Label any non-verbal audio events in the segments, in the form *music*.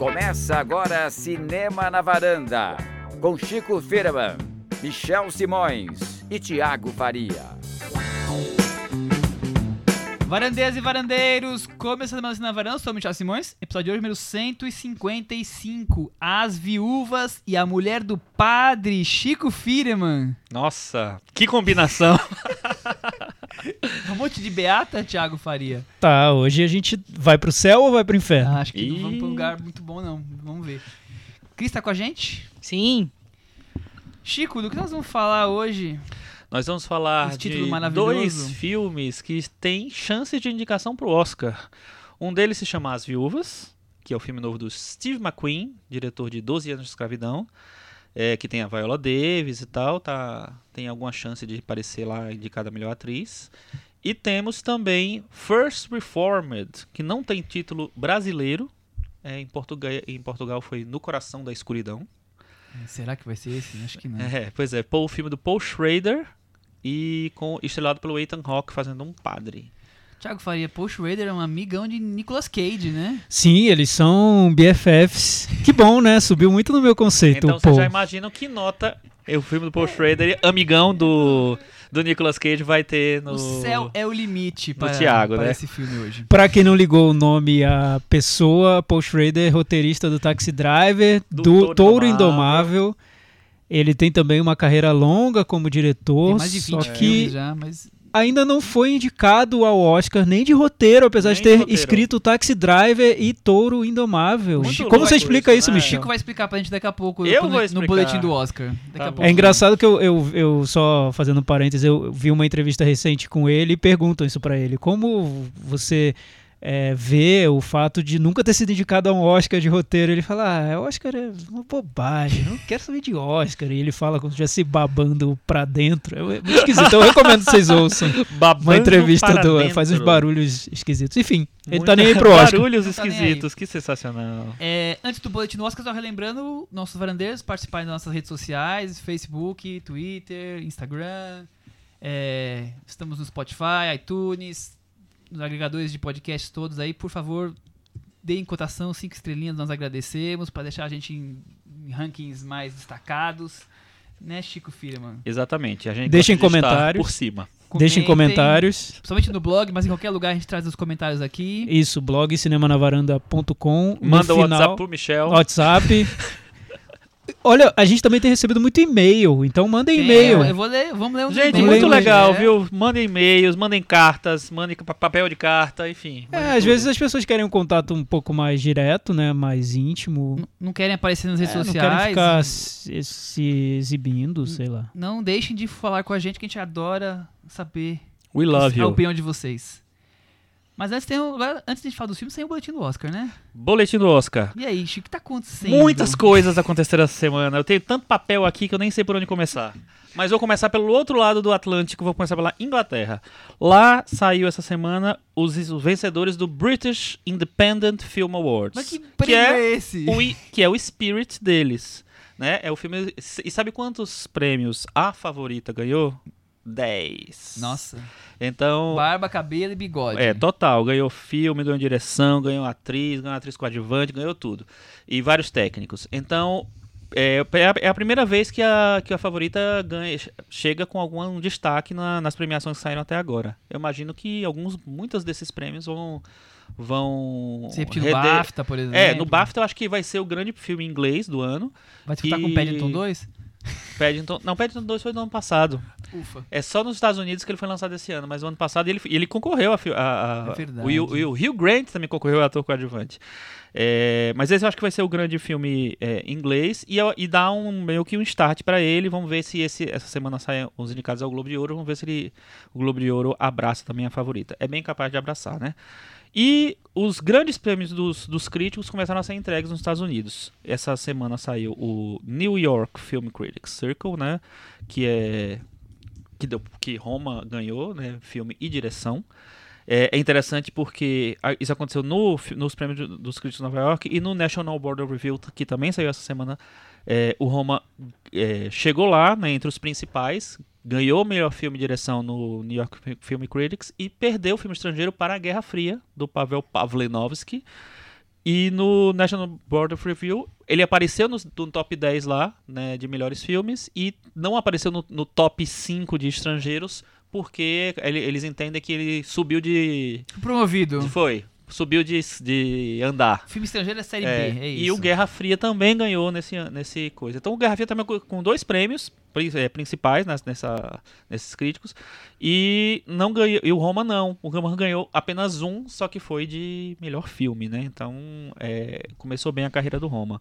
Começa agora Cinema na Varanda, com Chico Firman, Michel Simões e Tiago Faria. Varandeiras e varandeiros, começando mais na varanda, eu sou o Michel Simões, episódio de hoje número 155, As Viúvas e a Mulher do Padre, Chico Firman. Nossa, que combinação! *laughs* um monte de beata, Thiago Faria. Tá, hoje a gente vai pro céu ou vai pro inferno? Ah, acho que não vamos pra um lugar muito bom não, vamos ver. Cris tá com a gente? Sim. Chico, do que nós vamos falar hoje? Nós vamos falar de dois filmes que têm chance de indicação para o Oscar. Um deles se chama As Viúvas, que é o filme novo do Steve McQueen, diretor de 12 anos de escravidão, é, que tem a Viola Davis e tal, tá, tem alguma chance de aparecer lá indicada a melhor atriz. E temos também First Reformed, que não tem título brasileiro, é, em, Portugal, em Portugal foi No Coração da Escuridão. Será que vai ser esse? Acho que não. É, pois é, o filme do Paul Schrader, e com estrelado pelo Ethan Hawke fazendo um padre. Thiago Faria, Paul Schrader é um amigão de Nicolas Cage, né? Sim, eles são BFFs. Que bom, né? Subiu muito no meu conceito. Então vocês já imaginam que nota o filme do Paul Schrader, amigão do, do Nicolas Cage, vai ter no. O céu é o limite para, Thiago, para né? esse filme hoje. Pra quem não ligou o nome à pessoa, Paul Schrader, roteirista do Taxi Driver, do, do Touro Indomável. Indomável ele tem também uma carreira longa como diretor, mais de 20 só que já, mas... ainda não foi indicado ao Oscar nem de roteiro, apesar nem de ter de escrito Taxi Driver e Touro Indomável. Muito Como você explica isso, né? Michel? Chico vai explicar pra gente daqui a pouco eu no, vou explicar. no boletim do Oscar. Tá é engraçado que eu, eu, eu, só fazendo parênteses, eu vi uma entrevista recente com ele e perguntam isso para ele. Como você é, vê o fato de nunca ter sido indicado a um Oscar de roteiro. Ele fala, ah, Oscar é uma bobagem, não quero saber de Oscar. E ele fala como se estivesse babando pra dentro. É muito esquisito. Então eu recomendo que vocês *laughs* ouçam babando uma entrevista do. Dentro. Faz uns barulhos esquisitos. Enfim, ele muito tá nem aí pro Oscar. Barulhos tá esquisitos, que sensacional. É, antes do boletim do Oscar, só relembrando nossos varandeiros participarem das nossas redes sociais: Facebook, Twitter, Instagram. É, estamos no Spotify, iTunes, nos agregadores de podcast todos aí, por favor, deem cotação, cinco estrelinhas, nós agradecemos, para deixar a gente em, em, rankings mais destacados. Né, Chico Firman? Exatamente. A gente Deixem comentários. por cima. Deixem comentários. Principalmente no blog, mas em qualquer lugar a gente traz os comentários aqui. Isso, blog cinemanavaranda.com. Manda o WhatsApp pro Michel. WhatsApp. *laughs* Olha, a gente também tem recebido muito e-mail, então mandem e-mail. Eu vou ler, vamos ler um Gente, muito legal, é. viu? Mandem e-mails, mandem cartas, mandem papel de carta, enfim. É, às vezes as pessoas querem um contato um pouco mais direto, né? Mais íntimo. Não, não querem aparecer nas redes é, sociais. Não querem ficar se, se exibindo, sei lá. Não deixem de falar com a gente que a gente adora saber We love a you. opinião de vocês. Mas antes, tem um, antes de falar dos filmes, tem o boletim do Oscar, né? Boletim do Oscar. E aí, Chico, o que tá acontecendo? Muitas coisas aconteceram essa semana. Eu tenho tanto papel aqui que eu nem sei por onde começar. Mas vou começar pelo outro lado do Atlântico, vou começar pela Inglaterra. Lá saiu essa semana os, os vencedores do British Independent Film Awards. Mas que prêmio é, é esse? O, que é o Spirit deles. Né? É o filme. E sabe quantos prêmios a favorita ganhou? 10. Nossa. Então. Barba, cabelo e bigode. É, total. Ganhou filme, ganhou direção, ganhou atriz, ganhou atriz coadjuvante, ganhou tudo. E vários técnicos. Então, é, é a primeira vez que a, que a favorita ganha, chega com algum destaque na, nas premiações que saíram até agora. Eu imagino que alguns, muitos desses prêmios vão. vão Se repetir no BAFTA, por exemplo. É, no BAFTA eu acho que vai ser o grande filme inglês do ano. Vai disputar e... com Paddington 2? Paddington, não, Paddington 2 foi do ano passado. Ufa. É só nos Estados Unidos que ele foi lançado esse ano, mas o ano passado ele, ele concorreu a, a, a é verdade. O, o, o Hugh Grant também concorreu a ator coadjuvante. É, mas esse eu acho que vai ser o grande filme é, inglês e, e dá um meio que um start para ele. Vamos ver se esse, essa semana saem os indicados ao Globo de Ouro. Vamos ver se ele, o Globo de Ouro abraça também a favorita. É bem capaz de abraçar, né? E os grandes prêmios dos, dos críticos começaram a ser entregues nos Estados Unidos. Essa semana saiu o New York Film Critics Circle, né? Que é que, deu, que Roma ganhou, né? Filme e direção. É, é interessante porque isso aconteceu no, nos prêmios dos críticos de Nova York e no National Board of Review, que também saiu essa semana. É, o Roma é, chegou lá, né, entre os principais, ganhou o melhor filme de direção no New York Film Critics e perdeu o filme estrangeiro para a Guerra Fria, do Pavel Pavlenovsky, E no National Board of Review, ele apareceu no, no top 10 lá, né, de melhores filmes, e não apareceu no, no top 5 de estrangeiros, porque ele- eles entendem que ele subiu de. Promovido. Foi. Subiu de, de andar. Filme estrangeiro é série É, B, é isso. e o Guerra Fria também ganhou nesse, nesse coisa. Então o Guerra Fria também com- dois prêmios é, principais nessa, nesses críticos. E não ganhou. E o Roma não. O Roma ganhou apenas um, só que foi de melhor filme, né? Então é, começou bem a carreira do Roma.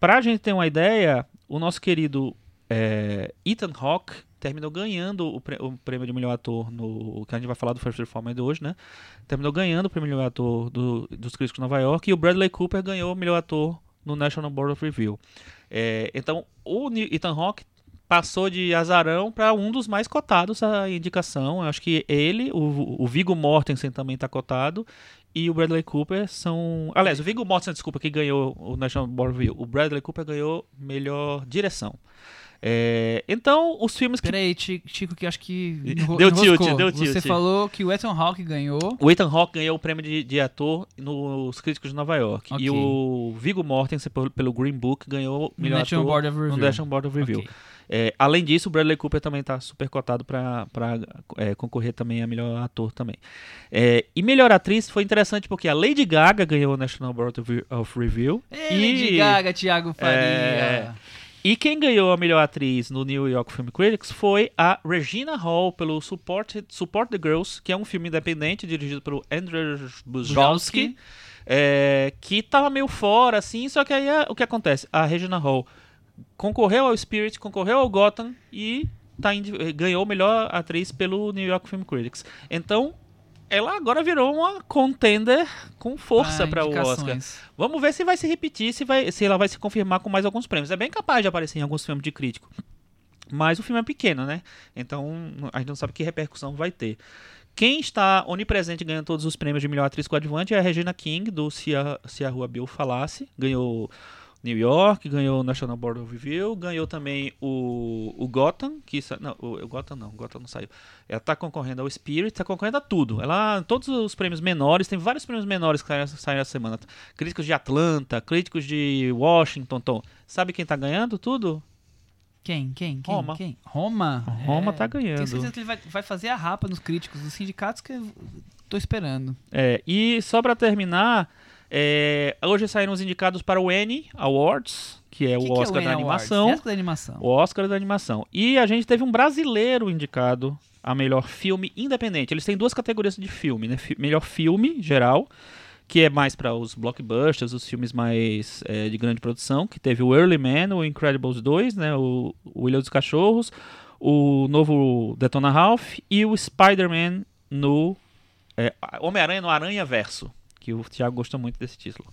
Pra gente ter uma ideia, o nosso querido é, Ethan Hawke terminou ganhando o, o prêmio de melhor ator no. Que a gente vai falar do First Reformed hoje, né? Terminou ganhando o prêmio de melhor ator do- dos críticos de Nova York. E o Bradley Cooper ganhou o melhor ator no National Board of Review. É, então, o Ethan Hawke passou de azarão para um dos mais cotados a indicação. Eu acho que ele, o, o Viggo Mortensen também está cotado. E o Bradley Cooper são. Aliás, o Viggo Mortensen, desculpa, que ganhou o National Board of Review. O Bradley Cooper ganhou melhor direção. É, então, os filmes que Peraí, Chi- Chico, que acho que. *laughs* Deu tilt, deu Você tilt. falou que o Ethan Hawke ganhou. O Ethan Hawke ganhou o prêmio de, de ator nos Críticos de Nova York. Ok. E o Viggo Mortensen, pelo, Green Book, ganhou o No melhor National ator Board of no Review. National Board of Review. Ok. É, além disso, o Bradley Cooper também está super cotado para concorrer também a melhor ator também. É, e melhor atriz foi interessante porque a Lady Gaga ganhou o National Board of Re- of Review. Ei, e, Lady Gaga, Thiago Faria. E quem ganhou a melhor atriz no New York Film Critics foi a Regina Hall pelo Support, Support the Girls, que é um filme independente dirigido pelo Bujalski. Bujalski. É, que tava meio fora, assim, só que aí é- o que acontece? A Regina Hall concorreu ao Spirit, concorreu ao Gotham e tá ganhou melhor atriz pelo New York Film Critics. Então, ela agora virou uma contender com força Ah, para o Oscar. Vamos ver se vai se repetir, se, vai, se ela vai se confirmar com mais alguns prêmios. É bem capaz de aparecer em alguns filmes de crítico. Mas o filme é pequeno, né? Então a gente não sabe que repercussão vai ter. Quem está onipresente ganhando todos os prêmios de melhor atriz coadjuvante é a Regina King, do Se a, Se a Rua Bill Falasse. Ganhou New York, ganhou o National Board of Review, ganhou também o, o Gotham, que sa- não, o, o Gotham não, o Gotham não saiu. Ela tá concorrendo ao Spirit, tá concorrendo a tudo. Ela, todos os prêmios menores, tem vários prêmios menores que saem, saem essa semana. Críticos de Atlanta, críticos de Washington, Tom. Sabe quem tá ganhando tudo? Quem? Quem? Quem? Roma. Quem? Roma? Roma tá Tenho ganhando. certeza que ele vai, vai fazer a rapa nos críticos, dos sindicatos que eu tô esperando. É, e só pra terminar, é, hoje saíram os indicados para o Annie Awards, que é Que o que Oscar Annie da Awards? animação. Oscar da animação. O Oscar da animação. E a gente teve um brasileiro indicado a melhor filme independente. Eles têm duas categorias de filme, né? Fi- melhor filme geral, que é mais para os blockbusters, os filmes mais é, de grande produção, que teve o Early Man, o Incredibles 2, né? O, o Ilha dos Cachorros, o novo Detona Ralph e o Spider-Man no é, Homem-Aranha no Aranha Verso. Que o Thiago gostou muito desse título.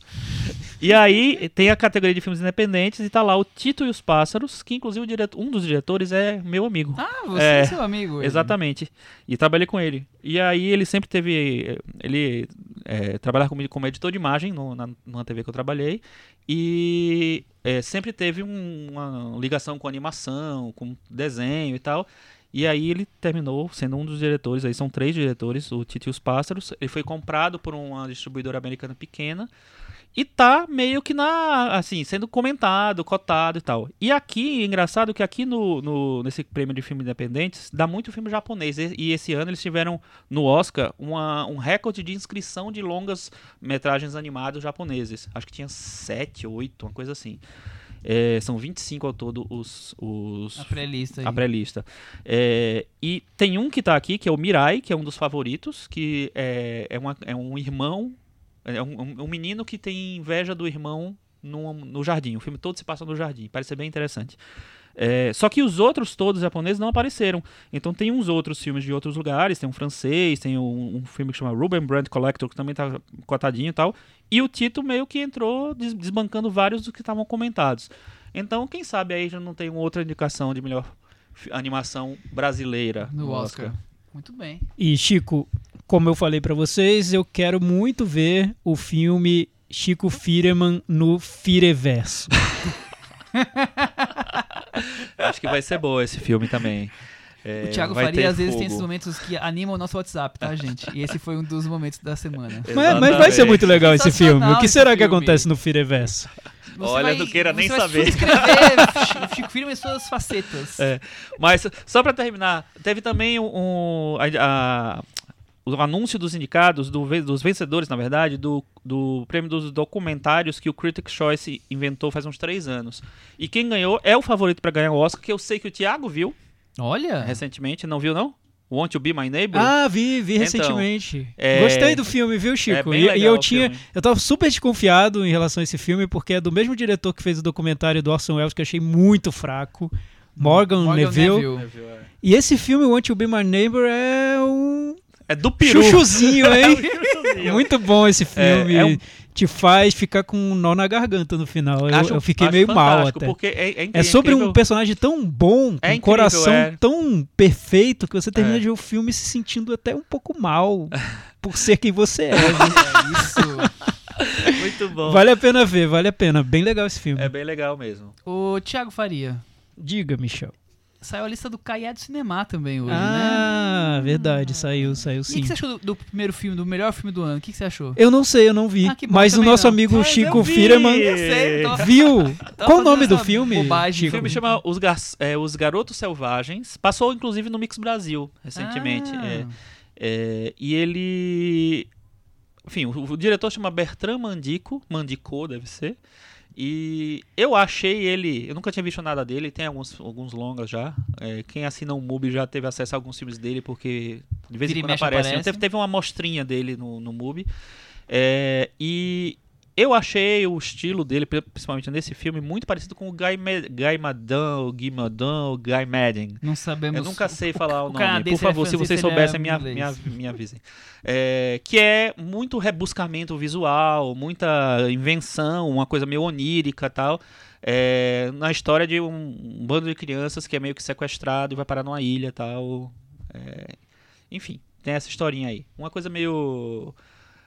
E aí tem a categoria de filmes independentes e tá lá o Tito e os Pássaros, que inclusive diretor, um dos diretores é meu amigo. Ah, você É, é seu amigo. ele. Exatamente. E trabalhei com ele. E aí ele sempre teve. Ele é, trabalhava comigo como editor de imagem no, na, numa TV que eu trabalhei. E é, sempre teve um- uma ligação com animação, com desenho e tal. E aí ele terminou sendo um dos diretores, aí são três diretores, o Tito e os Pássaros. Ele foi comprado por uma distribuidora americana pequena. E tá meio que na. assim, sendo comentado, cotado e tal. E aqui, engraçado que aqui no, no- nesse prêmio de filmes independentes, dá muito filme japonês. E, e esse ano eles tiveram no Oscar uma, um recorde de inscrição de longas metragens animados japoneses. Acho que tinha sete, oito, uma coisa assim. É, são 25 ao todo os, os, A pré-lista a pré-lista. É, e tem um que tá aqui, que é o Mirai, que é um dos favoritos, que é, é, uma- é um irmão, é um, um- um menino que tem inveja do irmão no, no jardim. O filme todo se passa no jardim, parece ser bem interessante. É, só que os outros todos japoneses não apareceram. Então tem uns outros filmes de outros lugares, tem um francês, tem um, um filme que chama Ruben Brandt Collector, que também tá cotadinho e tal. E o Tito meio que entrou des- desbancando vários dos que estavam comentados. Então, quem sabe aí já não tem outra indicação de melhor animação brasileira No Oscar. Muito bem. E Chico, como eu falei pra vocês, eu quero muito ver o filme Chico Firman no Fireverso. *laughs* Acho que vai ser boa esse filme também. É, O Thiago Faria às vezes tem fogo. esses momentos que animam o nosso WhatsApp, tá, gente? E esse foi um dos momentos da semana. *laughs* Mas, mas vai ser muito legal esse filme. O que será que acontece no Fireverso? Você Olha, vai- não queira nem saber. subscrever *laughs* Chico- Chico Firme e suas facetas. É, Mas, só pra terminar, teve também um, um- a- a- o anúncio dos indicados, do dos vencedores, na verdade, do, do prêmio dos documentários que o Critics' Choice inventou faz uns três anos. E quem ganhou é o favorito pra ganhar o Oscar, que eu sei que o Thiago viu Olha, recentemente. Não viu, não? Want to Be My Neighbor? Ah, vi, vi Então, recentemente. é- Gostei do filme, viu, é Chico? bem e, legal e eu o tinha. filme. Eu tava super desconfiado em relação a esse filme, porque é do mesmo diretor que fez o documentário do Orson Welles, que eu achei muito fraco. Morgan, Morgan Neville. Neville. E esse filme, Want to Be My Neighbor, é um É do peru. chuchuzinho, *laughs* hein? Chuchuzinho. muito bom esse filme. é um- Te faz ficar com um nó na garganta no final. Eu, Acho- eu fiquei acho meio mal até. Porque é, é, É sobre um personagem tão bom, com É um incrível, coração é. tão perfeito, que você termina É. de ver o filme se sentindo até um pouco mal *laughs* por ser quem você é. viu? É isso. *laughs* Muito bom. vale a pena ver, vale a pena. Bem legal esse filme. É bem legal mesmo. O Thiago Faria. Diga, Michel. Saiu a lista do Caié do Cinema também hoje, né? ah, verdade, saiu, saiu E o sim. que você achou do, do primeiro filme, do melhor filme do ano? O que que você achou? Eu não sei, eu não vi. Ah, que bom, mas o nosso não. amigo Mas Chico eu vi. Firman Eu sei, tô- viu. *laughs* Qual o nome do filme? bobagem. O filme chama Os, Gar- é, Os Garotos Selvagens. Passou, inclusive, no Mix Brasil, recentemente. Ah. É, é, e ele... Enfim, o, o diretor chama Bertrand Mandico. Mandico, deve ser. E eu achei ele... Eu nunca tinha visto nada dele. Tem alguns, alguns longas já. É, quem assina o MUBI já teve acesso a alguns filmes dele, porque de vez em quando aparece. aparece. Teve, teve uma amostrinha dele no, no MUBI. É, e eu achei o estilo dele, pri- principalmente nesse filme, muito parecido com o Guy, Ma Guy Madin, o Guy Madin, o Guy Madden. Não sabemos. Eu nunca sei o- falar o, o nome. Por favor, é se vocês ele soubessem, é me, me, me avisem. É, que é muito rebuscamento visual, muita invenção, uma coisa meio onírica e tal. É, na história de um, um bando de crianças que é meio que sequestrado e vai parar numa ilha e tal. É, enfim, tem essa historinha aí. Uma coisa meio.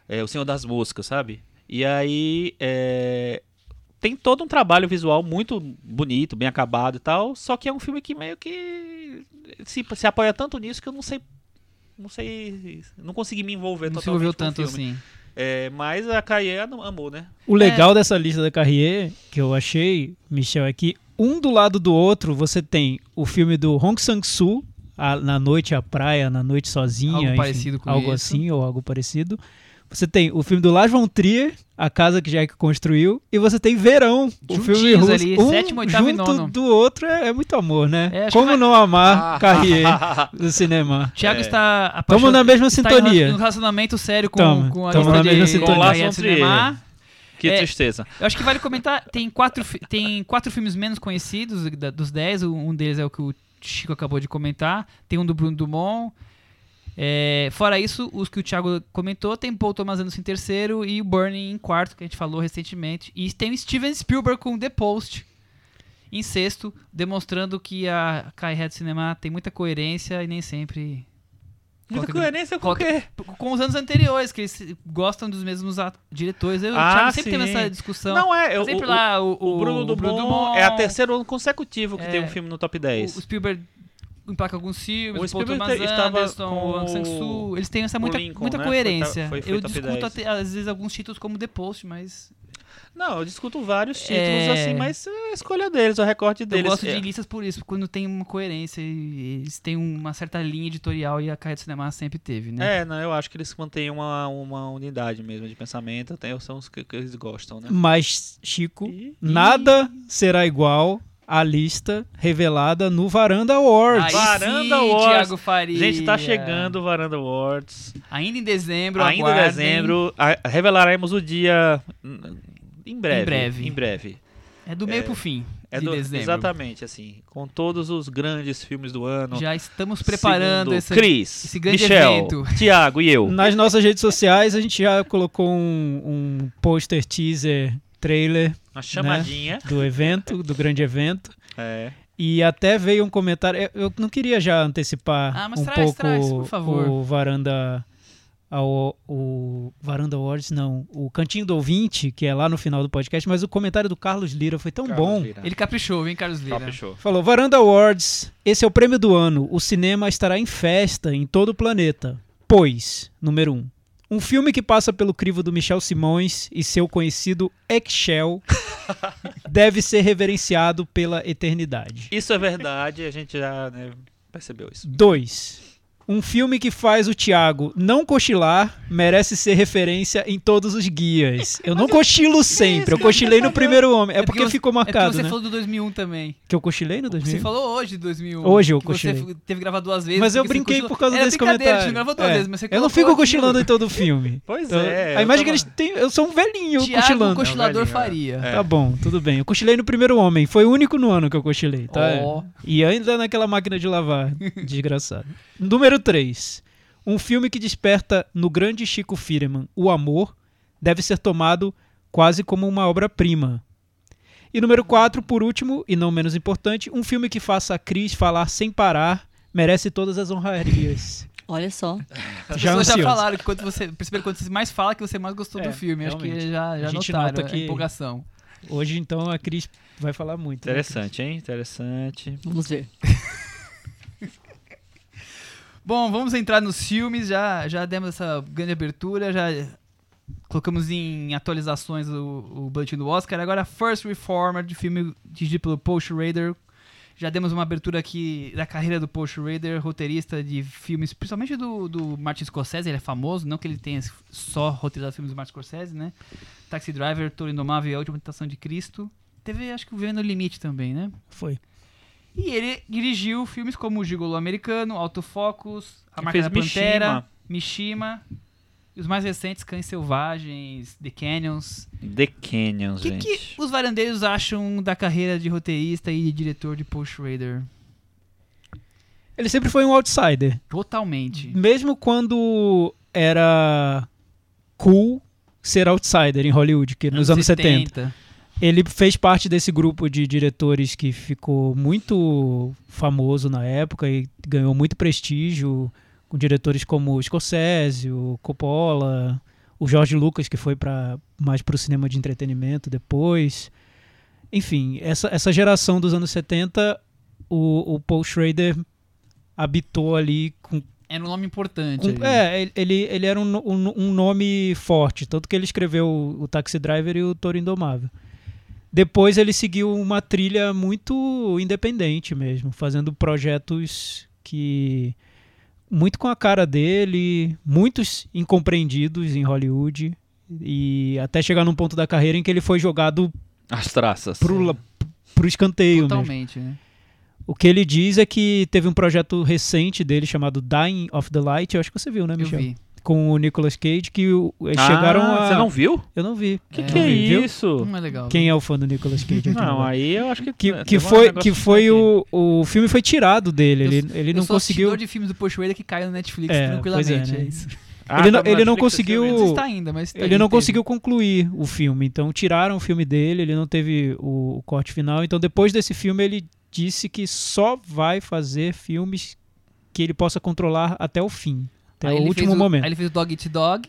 é, o Senhor das Moscas, sabe? E aí. é, tem todo um trabalho visual muito bonito, bem acabado e tal. Só que é um filme que meio que se, se apoia tanto nisso que eu não sei. Não sei. Não consegui me envolver Não se totalmente o tanto filme. assim. É, mas a Kaye amou, né? O legal dessa lista da Carrier, que eu achei, Michel, é que um do lado do outro você tem o filme do Hong Sang-soo, a- Na Noite à Praia, Na Noite Sozinha, Algo enfim, parecido com algo isso. assim ou algo parecido. Você tem o filme do Lars von Trier, A Casa que Jack Construiu, e você tem Verão, o filme russo. ali, um sétimo, oitavo e junto nono. do outro é, é muito amor, né? É, Como vai- não amar Ah. Carrier *laughs* do cinema? Thiago É. está Tamo apaixonado. na mesma sintonia. em um relacionamento sério com, Tamo, com a tamo lista na mesma de- sintonia. com Lars von Cinema. Que É. tristeza. Eu acho que vale comentar, tem quatro, tem quatro filmes menos conhecidos da- dos dez, um deles é o que o Chico acabou de comentar, tem um do Bruno Dumont, é, fora isso, os que o Thiago comentou, tem Paul Thomas Anderson em terceiro e o Burning em quarto, que a gente falou recentemente, e tem o Steven Spielberg com The Post em sexto, demonstrando que a Kai Head Cinema tem muita coerência e nem sempre Muita coerência com o quê? com os anos anteriores, que eles gostam dos mesmos diretores. Eu e o Ah, Thiago sempre teve sim. essa discussão. Não é, eu, sempre o, lá o, o Bruno Dumont é a terceiro ano consecutivo que É, tem um filme no top 10. O, o Spielberg emplaca alguns filmes, O o Paul Spielberg Thomas Anderson, com o Aung San Suu, eles têm essa muita, Lincoln, muita né? coerência. Foi foi- foi eu discuto 10. até, às vezes alguns títulos como The Post, mas Não, eu discuto vários títulos É. assim, mas é a escolha deles, o recorte deles. eu gosto É, de listas por isso, quando tem uma coerência e eles têm uma certa linha editorial e a Carreira do Cinema sempre teve, né? É, não, eu acho que eles mantêm uma, uma unidade mesmo de pensamento, tem, são os que, que eles gostam, né? Mas, Chico, E- nada será igual à lista revelada no Varanda Awards. Aí Varanda sim, Awards. Thiago Faria. Gente, tá chegando o Varanda Awards. Ainda em dezembro, Ainda em aguardem. dezembro, a- revelaremos o dia em breve. Em breve. Em breve. É do meio É, pro fim É de do- dezembro. exatamente, assim, com todos os grandes filmes do ano. Já estamos preparando esse, Cris, esse grande Michel, evento. *laughs* Tiago e eu. Nas nossas redes sociais, a gente já colocou um, um pôster teaser trailer Uma chamadinha. do evento, do grande evento. *laughs* É. E até veio um comentário. eu- não queria já antecipar Ah, mas um traz, pouco traz, por favor. o Varanda ao o Varanda Awards, não, o Cantinho do Ouvinte, que é lá no final do podcast, mas o comentário do Carlos Lira foi tão Carlos bom. Lira. Ele caprichou, hein, Carlos Lira? Caprichou. Falou: Varanda Awards, esse é o prêmio do ano. O cinema estará em festa em todo o planeta. Pois, número 1. Um, um filme que passa pelo crivo do Michel Simões e seu conhecido Eggshell *laughs* deve ser reverenciado pela eternidade. Isso é verdade, a gente já né, percebeu isso. 2. Um filme que faz o Thiago não cochilar merece ser referência em todos os guias. Eu não cochilo sempre, eu cochilei no primeiro homem. É porque você- ficou É porque marcado, você né? falou do 2001 também. Que eu cochilei no 2000? Você falou hoje de 2001. Hoje eu você cochilei. f- teve gravar duas vezes. Mas eu porque você brinquei cochilou. por causa Era desse comentário. Você não gravou duas É. vezes, mas você Eu não fico cochilando em todo filme. *laughs* Pois Então, é. A imagem que eles têm. Eu sou um velhinho Tiago, cochilando. cochilador Não, velhinho, é. faria. É. Tá bom, tudo bem. Eu cochilei no primeiro homem. Foi o único no ano que eu cochilei, tá? Ó. E ainda naquela máquina de lavar. *laughs* Desgraçado. Número 3. Um filme que desperta no grande Chico Firman o amor deve ser tomado quase como uma obra-prima. E número 4, por último, e não menos importante, um filme que faça a Cris falar sem parar merece todas as honrarias. Olha só. *laughs* As Já pessoas já falaram que quando você perceberam quando você mais fala que você mais gostou É, do filme. Acho que realmente. já, já A gente notaram nota a que- empolgação. Hoje, então, a Cris vai falar muito. né? Interessante, hein? Interessante. Vamos ver. *laughs* Bom, vamos entrar nos filmes. Já, já demos essa grande abertura, já colocamos em atualizações o, o boletim do Oscar. Agora, First Reformer, de filme dirigido pelo Paul Schrader. Já demos uma abertura aqui da carreira do Paul Schrader, roteirista de filmes, principalmente do, do Martin Scorsese, ele é famoso, não que ele tenha só roteirizado filmes do Martin Scorsese, né? Taxi Driver, Toro Indomável e A Última Tentação de Cristo. Teve, acho que o Vivendo no Limite também, né? Foi. E ele dirigiu filmes como O Gigolo Americano, Autofocus, A Marca da Pantera, Mishima. Mishima, e os mais recentes, Cães Selvagens, The Canyons. The Canyons, O que, gente. que os varandeiros acham da carreira de roteirista e de diretor de Paul Schrader? Ele sempre foi um outsider. Totalmente. Mesmo quando era cool ser outsider em Hollywood, que nos anos 70. Ele fez parte desse grupo de diretores que ficou muito famoso na época e ganhou muito prestígio, com diretores como o Scorsese, o Coppola, o George Lucas, que foi para mais para o cinema de entretenimento depois. Enfim, essa, essa geração dos anos 70, o, o Paul Schrader habitou ali com Era um nome importante. é, ele, ele era um, um, um nome forte, tanto que ele escreveu o, o Taxi Driver e o Toro Indomável. Depois ele seguiu uma trilha muito independente mesmo, fazendo projetos que muito com a cara dele, muitos incompreendidos em Hollywood e até chegar num ponto da carreira em que ele foi jogado As traças. pro, la- pro escanteio mesmo. Totalmente, né? O que ele diz é que teve um projeto recente dele chamado Dying of the Light, eu acho que você viu, né, Eu Michel? vi. Com o Nicolas Cage que o- eles Ah, chegaram a. Você não viu? Eu não vi. Que É, que não é vi, isso? Não é legal. Quem é o fã do Nicolas Cage aqui? Não, aí eu acho que. que, teve que foi, que disso foi o, o filme foi tirado dele. Eu Ele, ele eu não sou conseguiu. de filmes do Schrader que caiu no Netflix É, tranquilamente. pois é, né? é isso. *laughs* Ah, ele não- tá no ele não conseguiu-. Não tá ainda, mas tá- Ele não teve. conseguiu concluir o filme, então tiraram o filme dele, ele não teve o, o corte final. Então depois desse filme ele disse que só vai fazer filmes que ele possa controlar até o fim, até Aí o ele último fez momento. Aí ele fez o Dog Eat Dog,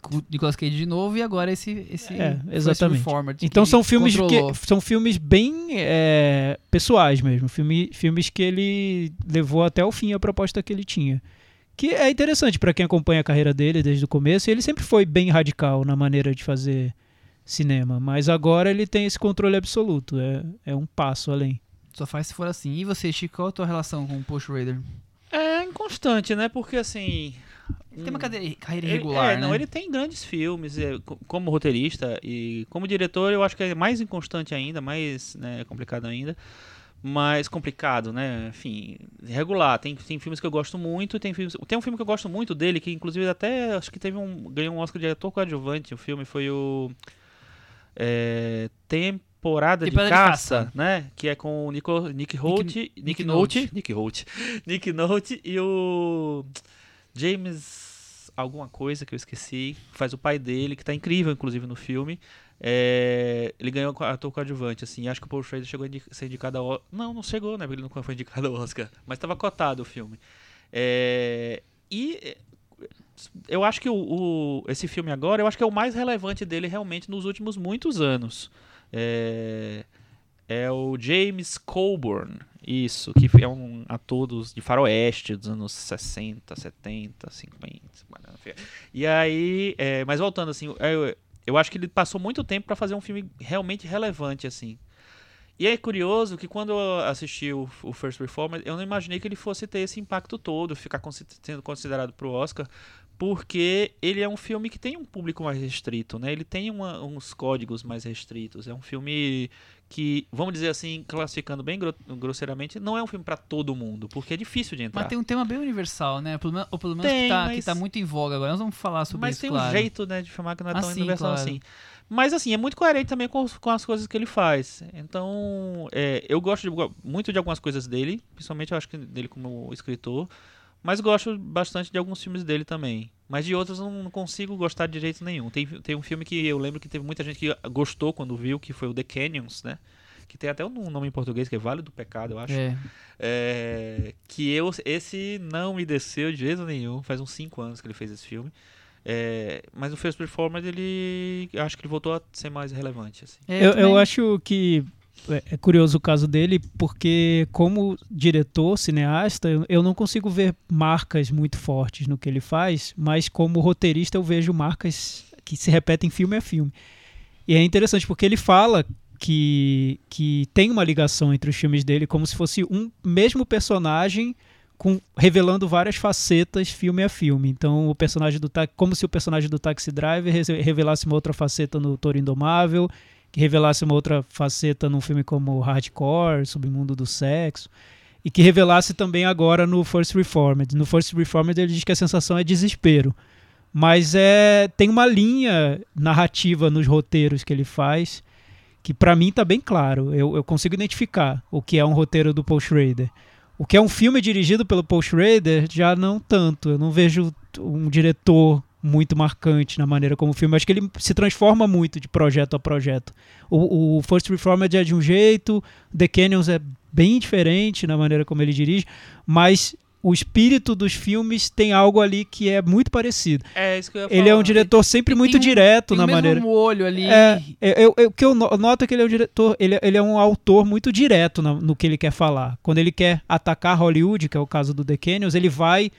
com o Nicolas Cage de novo, e agora esse, esse É, exatamente. Então que são filmes controlou. que são filmes bem é, pessoais mesmo, filme, filmes que ele levou até o fim a proposta que ele tinha. Que é interessante para quem acompanha a carreira dele desde o começo. Ele sempre foi bem radical na maneira de fazer cinema, mas agora ele tem esse controle absoluto. É, é um passo além. Só faz se for assim. E você, Chico, qual a tua relação com o Paul Schrader? É inconstante, né? Porque assim. Ele tem uma cadeira- carreira irregular, é, né? não, ele tem grandes filmes é, co- como roteirista e como diretor eu acho que é mais inconstante ainda, mais né, complicado ainda. Mais complicado, né? Enfim, regular. Tem, tem filmes que eu gosto muito, tem filmes, tem um filme que eu gosto muito dele que inclusive até acho que teve um ganhou um Oscar de ator coadjuvante. O filme foi o é, Temporada, Temporada de, de caça, Caça. né? Que é com o Nico, Nick Holt, Nick, Nick Nolte, Nolte. Nick Holt, *laughs* Nick Nolte e o James alguma coisa que eu esqueci, faz o pai dele, que tá incrível inclusive no filme. É, ele ganhou ator coadjuvante, assim. Acho que o Paul Schrader chegou a ser indicado ao Não, não chegou, né? Porque ele não foi indicado ao Oscar. Mas estava cotado o filme. É, e é, eu acho que o, o- esse filme agora, eu acho que é o mais relevante dele realmente nos últimos muitos anos. É, é o James Coburn, isso, que é um ator dos, de faroeste dos anos 60, 70, 50. enfim. E aí, é, mas voltando assim, eu, eu acho que ele passou muito tempo para fazer um filme realmente relevante assim. E é curioso que quando eu assisti o, o First Reformer, eu não imaginei que ele fosse ter esse impacto todo, ficar consi- sendo considerado pro Oscar, porque ele é um filme que tem um público mais restrito, né? Ele tem uma- uns códigos mais restritos. É um filme que, vamos dizer assim, classificando bem gro- grosseiramente, não é um filme para todo mundo, porque é difícil de entrar. Mas tem um tema bem universal, né? Ou pelo menos Tem, que, tá, que mas- tá muito em voga agora. Nós vamos falar sobre Mas isso, tem claro. um jeito, né, de filmar que não é tão sim, universal claro. assim. Mas assim, é muito coerente também com, com as coisas que ele faz. Então, é, eu gosto de- muito de algumas coisas dele, principalmente eu acho que dele como escritor, mas gosto bastante de alguns filmes dele também. Mas de outros eu não consigo gostar de jeito nenhum. Tem, tem um filme que eu lembro que teve muita gente que gostou quando viu, que foi o The Canyons, né? Que tem até um nome em português, que é Vale do Pecado, eu acho. É. É, que eu esse não me desceu de jeito nenhum. Faz uns 5 anos que ele fez esse filme. É, mas o First Performer ele acho que ele voltou a ser mais relevante assim. É, Eu, eu acho que é é curioso o caso dele, porque como diretor, cineasta, eu, não consigo ver marcas muito fortes no que ele faz, mas como roteirista eu vejo marcas que se repetem filme a filme. E é interessante porque ele fala que, que tem uma ligação entre os filmes dele, como se fosse um mesmo personagem com, revelando várias facetas filme a filme. Então, o personagem do como se o personagem do Taxi Driver re- revelasse uma outra faceta no Toro Indomável, que revelasse uma outra faceta num filme como Hardcore, sobre o mundo do sexo, e que revelasse também agora no First Reformed. No First Reformed ele diz que a sensação é desespero, mas é tem uma linha narrativa nos roteiros que ele faz que pra mim tá bem claro. Eu, eu consigo identificar o que é um roteiro do Paul Schrader. O que é um filme dirigido pelo Paul Schrader, já não tanto. Eu não vejo um diretor muito marcante na maneira como o filme. Acho que ele se transforma muito de projeto a projeto. O, o First Reformed é de um jeito, The Canyons é bem diferente na maneira como ele dirige, mas o espírito dos filmes tem algo ali que é muito parecido. É isso que eu ia Ele é um falar. diretor sempre Tem muito um- direto tem na o mesmo maneira. olho ali. É, eu, eu- o que eu no- noto é que ele é um diretor, ele, é- ele é um autor muito direto na- no que ele quer falar. Quando ele quer atacar Hollywood, que é o caso do The Canyons, ele vai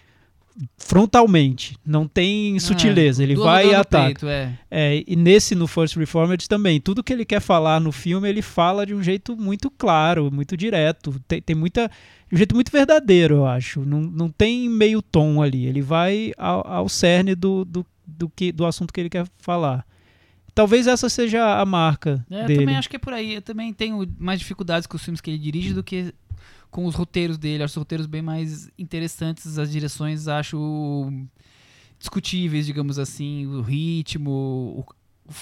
frontalmente, não tem sutileza, ele vai e ataca. peito, é. É, e nesse no First Reformed também, tudo que ele quer falar no filme, ele fala de um jeito muito claro, muito direto. Tem, tem muita. De um jeito muito verdadeiro, eu acho. Não, não tem meio tom ali. Ele vai ao, ao cerne do, do, do, que, do assunto que ele quer falar. Talvez essa seja a marca É, eu dele. também acho que é por aí. Eu também tenho mais dificuldades com os filmes que ele dirige do que com os roteiros dele. Acho os roteiros bem mais interessantes. As direções acho discutíveis, digamos assim. O ritmo, o,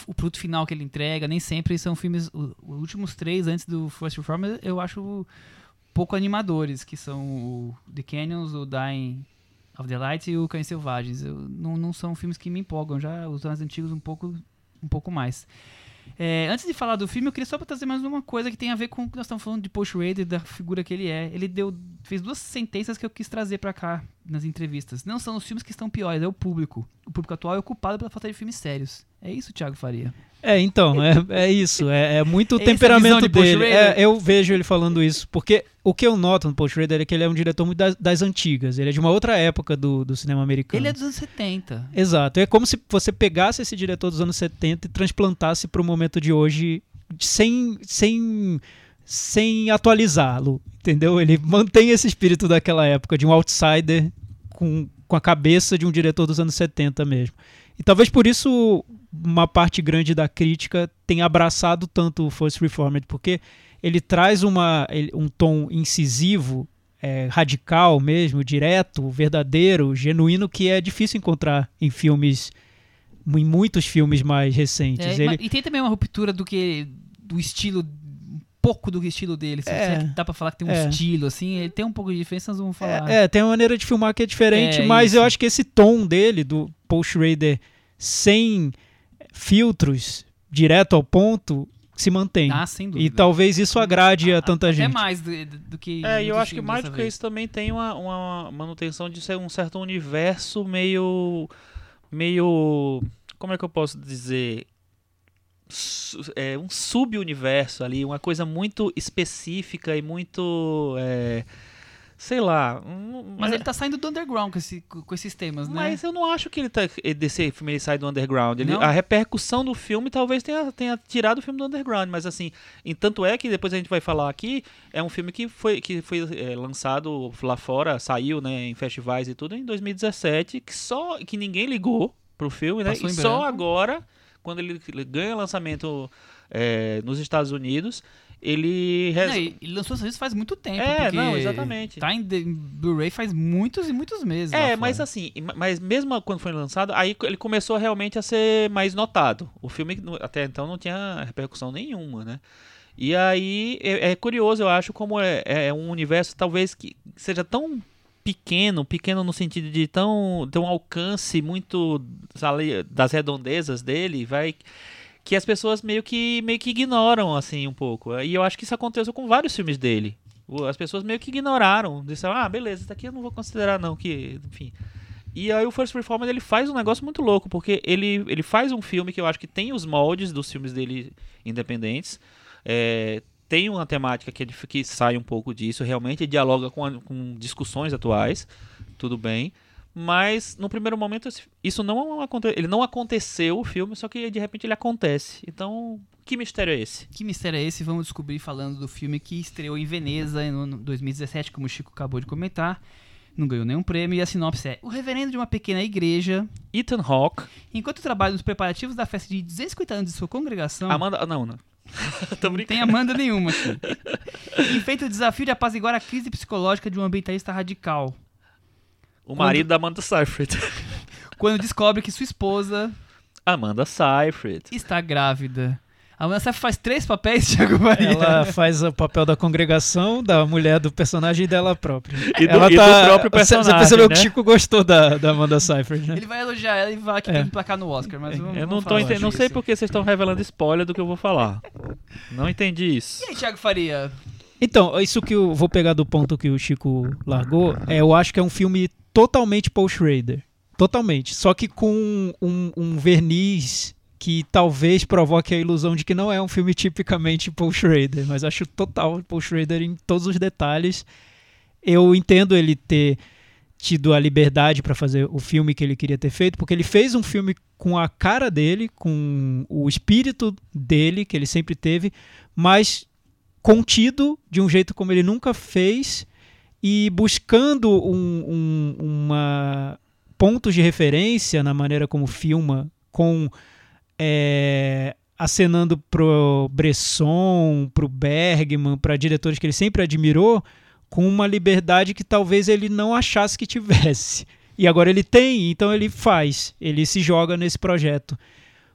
o produto final que ele entrega. Nem sempre são filmes. Os últimos três antes do First Reformer eu acho pouco animadores, que são o The Canyons, o Dying of the Light e o Cães Selvagens. Eu, não, não são filmes que me empolgam. Já os mais antigos um pouco, um pouco mais. É, antes de falar do filme, eu queria só trazer mais uma coisa que tem a ver com o que nós estamos falando de Paul Schrader, da figura que ele é. Ele deu, fez duas sentenças que eu quis trazer pra cá nas entrevistas. Não são os filmes que estão piores, é o público. O público atual é ocupado pela falta de filmes sérios. É isso, Thiago Faria. É, então, é, é isso. É, é muito o temperamento de dele. É, eu vejo ele falando isso. Porque o que eu noto no Paul Schrader é que ele é um diretor muito das, das antigas. Ele é de uma outra época do, do cinema americano. Ele é dos anos 70. Exato. É como se você pegasse esse diretor dos anos 70 e transplantasse para o momento de hoje sem, sem, sem atualizá-lo. Entendeu? Ele mantém esse espírito daquela época, de um outsider com, com a cabeça de um diretor dos anos 70 mesmo. E talvez por isso uma parte grande da crítica tenha abraçado tanto o First Reformed, porque ele traz uma, um tom incisivo, é, radical mesmo, direto, verdadeiro, genuíno, que é difícil encontrar em filmes, em muitos filmes mais recentes. É, ele, E tem também uma ruptura do que do estilo pouco do estilo dele. Se É. é. dá pra falar que tem um É. estilo, assim, ele tem um pouco de diferença, nós vamos falar. É, é, tem uma maneira de filmar que é diferente, É, mas eu isso. acho que esse tom dele, do Paul Schrader, sem filtros, direto ao ponto, se mantém. Ah, sem e dúvida. talvez isso agrade a tanta Até gente. mais do, do- que. É, e eu acho que mais do que isso também tem uma, uma manutenção de ser um certo universo meio. meio. Como é que eu posso dizer? É, um sub-universo ali, uma coisa muito específica e muito. é, sei lá. um- Mas é- ele tá saindo do underground com, esse- com esses temas, né? Mas eu não acho que ele tá, desse filme ele sai do underground. Ele- a repercussão do filme talvez tenha, tenha tirado o filme do underground, mas assim, em tanto é que depois a gente vai falar aqui, é um filme que foi, que foi é, lançado lá fora, saiu né, em festivais e tudo em 2017, que só que ninguém ligou pro filme, né? Passou E só agora, quando ele ganha lançamento é, nos Estados Unidos, ele Não, res- e- ele lançou isso faz muito tempo. É, não, exatamente. Tá em, Blu-ray faz muitos e muitos meses. É, fora. mas assim, ma- mas mesmo quando foi lançado, aí ele começou realmente a ser mais notado. O filme até então não tinha repercussão nenhuma, né? E aí é, é curioso, eu acho, como é, é um universo talvez que seja tão pequeno, pequeno no sentido de tão ter um alcance muito das redondezas dele, vai que as pessoas meio que meio que ignoram assim um pouco. E eu acho que isso aconteceu com vários filmes dele. As pessoas meio que ignoraram, disseram: "Ah, beleza, isso daqui eu não vou considerar não, que, enfim". E aí o First Reformed ele faz um negócio muito louco, porque ele, ele faz um filme que eu acho que tem os moldes dos filmes dele independentes. É, tem uma temática que, é que sai um pouco disso, realmente dialoga com, a- com discussões atuais, tudo bem. Mas no primeiro momento isso não aconteceu. Ele não aconteceu o filme, só que de repente ele acontece. Então, que mistério é esse? Que mistério é esse? Vamos descobrir falando do filme que estreou em Veneza em ano 2017, como o Chico acabou de comentar. Não ganhou nenhum prêmio e a sinopse é: O reverendo de uma pequena igreja, Ethan Hawke, enquanto trabalha nos preparativos da festa de 250 anos de sua congregação, Amanda, não, não. *laughs* Não tem Amanda nenhuma aqui. *laughs* Enfeita o desafio de apaziguar a crise psicológica de um ambientalista radical. O marido da Amanda Seyfried. *laughs* Quando descobre que sua esposa Amanda Seyfried. está grávida. A Amanda Seyfried faz três papéis, *laughs* Thiago Maria. Ela faz o papel da congregação, da mulher do personagem e dela própria. E do, ela e do tá, próprio Você- personagem, Você percebeu né? que o Chico gostou da, da Amanda Seyfried, né? Ele vai elogiar ela e vai aqui É. tentando placar no Oscar, mas vamos, Eu não, vamos tô falar enten- não sei porque vocês estão revelando spoiler do que eu vou falar. Não entendi isso. E aí, Thiago Faria? Então, isso que eu vou pegar do ponto que o Chico largou, é, eu acho que é um filme totalmente Paul Schrader. Totalmente. Só que com um, um verniz que talvez provoque a ilusão de que não é um filme tipicamente Paul Schrader, mas acho total Paul Schrader em todos os detalhes. Eu entendo ele ter tido a liberdade para fazer o filme que ele queria ter feito, porque ele fez um filme com a cara dele, com o espírito dele, que ele sempre teve, mas contido de um jeito como ele nunca fez e buscando um, um- uma pontos de referência na maneira como filma, com é, acenando pro Bresson, pro Bergman, para diretores que ele sempre admirou, com uma liberdade que talvez ele não achasse que tivesse. E agora ele tem, então ele faz, ele se joga nesse projeto.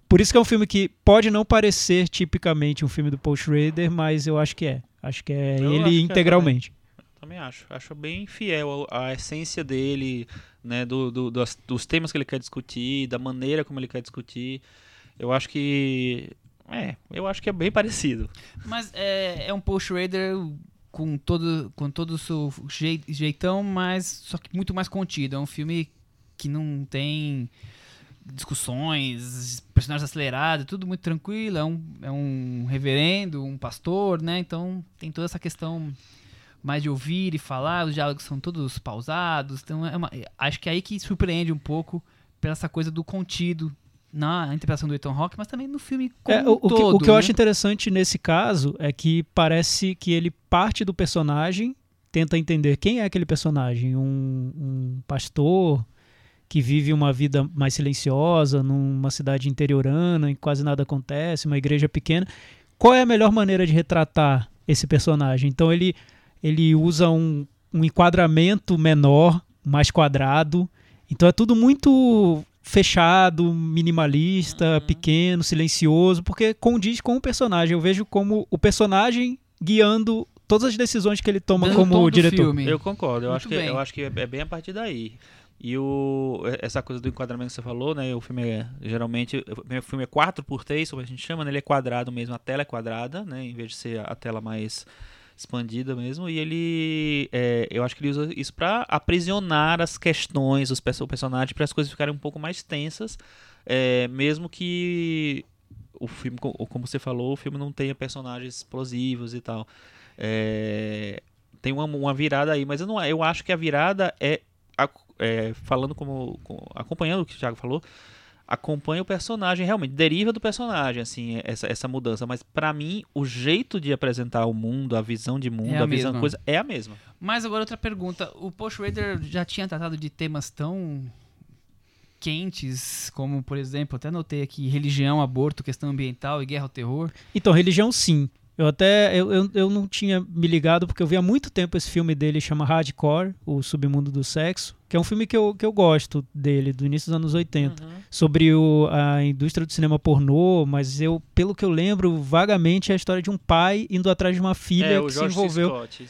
Por isso que é um filme que pode não parecer tipicamente um filme do Paul Schrader, mas eu acho que é. Acho que é Eu ele é integralmente. Também acho. Acho bem fiel à à essência dele, né? Do, do- das- dos temas que ele quer discutir, da maneira como ele quer discutir. Eu acho que. É, eu acho que é bem parecido. Mas é, é um Paul Schrader com todo, com todo o seu jei- jeitão, mas só que muito mais contido. É um filme que não tem discussões, personagens acelerados, tudo muito tranquilo. É um, é um reverendo, um pastor, né? Então tem toda essa questão mais de ouvir e falar. Os diálogos são todos pausados. Então é uma- acho que é aí que surpreende um pouco pela essa coisa do contido na interpretação do Ethan Hawke, mas também no filme como É, o, um o que, o todo, que eu né? acho interessante nesse caso é que parece que ele parte do personagem, tenta entender quem é aquele personagem, um, um pastor que vive uma vida mais silenciosa numa cidade interiorana em que quase nada acontece, uma igreja pequena. Qual é a melhor maneira de retratar esse personagem? Então ele ele usa um, um enquadramento menor, mais quadrado. Então é tudo muito fechado, minimalista, pequeno, silencioso, porque condiz com o personagem. Eu vejo como o personagem guiando todas as decisões que ele toma Dando como diretor. filme. Eu concordo. Eu Muito acho, que, bem. eu acho que é é bem a partir daí. E o, essa coisa do enquadramento que você falou, né? O filme é geralmente. O filme é 4 por 3 como a gente chama, né? Ele é quadrado mesmo, a tela é quadrada, né? Em vez de ser a tela mais expandida mesmo. E ele. É, eu acho que ele usa isso para aprisionar as questões, os o personagem, para as coisas ficarem um pouco mais tensas. É, mesmo que o filme, como você falou, o filme não tenha personagens explosivos e tal. É, tem uma, uma virada aí, mas eu, não, eu acho que a virada é é, falando como, acompanhando o que o Thiago falou, acompanha o personagem realmente, deriva do personagem assim essa, essa mudança, mas para mim o jeito de apresentar o mundo, a visão de mundo, é a, a visão coisa é a mesma. Mas agora outra pergunta, o Post Raider já tinha tratado de temas tão quentes, como por exemplo, até notei aqui religião, aborto, questão ambiental e guerra ao terror. Então, religião sim. Eu até eu, eu, eu não tinha me ligado porque eu vi há muito tempo esse filme dele chama Hardcore, o submundo do sexo que é um filme que eu, que eu gosto dele, do início dos anos 80, uhum. sobre o, a indústria do cinema pornô, mas eu, pelo que eu lembro, vagamente é a história de um pai indo atrás de uma filha é, que se envolveu Scott,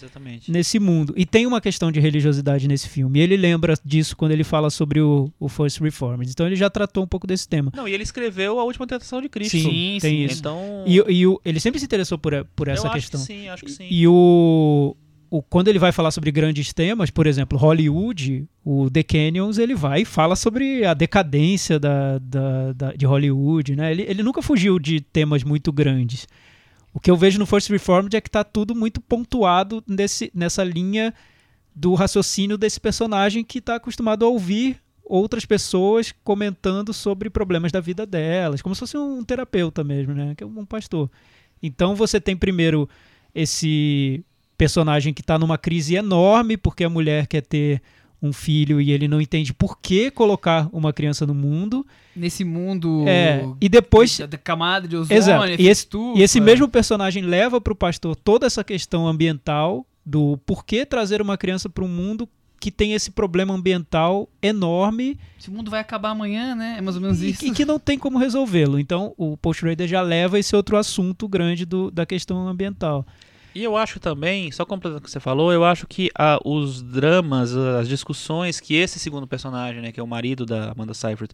nesse mundo. E tem uma questão de religiosidade nesse filme. E ele lembra disso quando ele fala sobre o, o First Reformed. Então ele já tratou um pouco desse tema. Não, e ele escreveu A Última Tentação de Cristo. Sim, tem sim. isso. Então... E, e o, ele sempre se interessou por, por essa eu questão. Acho que sim, acho que sim. E, e o o, quando ele vai falar sobre grandes temas, por exemplo, Hollywood, o The Canyons, ele vai e fala sobre a decadência da, da, da, de Hollywood, né? Ele, ele nunca fugiu de temas muito grandes. O que eu vejo no First Reformed é que está tudo muito pontuado nesse, nessa linha do raciocínio desse personagem que está acostumado a ouvir outras pessoas comentando sobre problemas da vida delas, como se fosse um terapeuta mesmo, né? Que é um pastor. Então você tem primeiro esse personagem que está numa crise enorme porque a mulher quer ter um filho e ele não entende por que colocar uma criança no mundo. Nesse mundo. É, e depois. Da camada de ozônio, Exato. E esse, e esse mesmo personagem leva para o pastor toda essa questão ambiental do por que trazer uma criança para um mundo que tem esse problema ambiental enorme. Esse mundo vai acabar amanhã, né? É mais ou menos e, isso. E que não tem como resolvê-lo. Então, o Post Raider já leva esse outro assunto grande do, da questão ambiental. E eu acho também, só completando o que você falou, eu acho que ah, os dramas, as discussões que esse segundo personagem, né, que é o marido da Amanda Seyfried,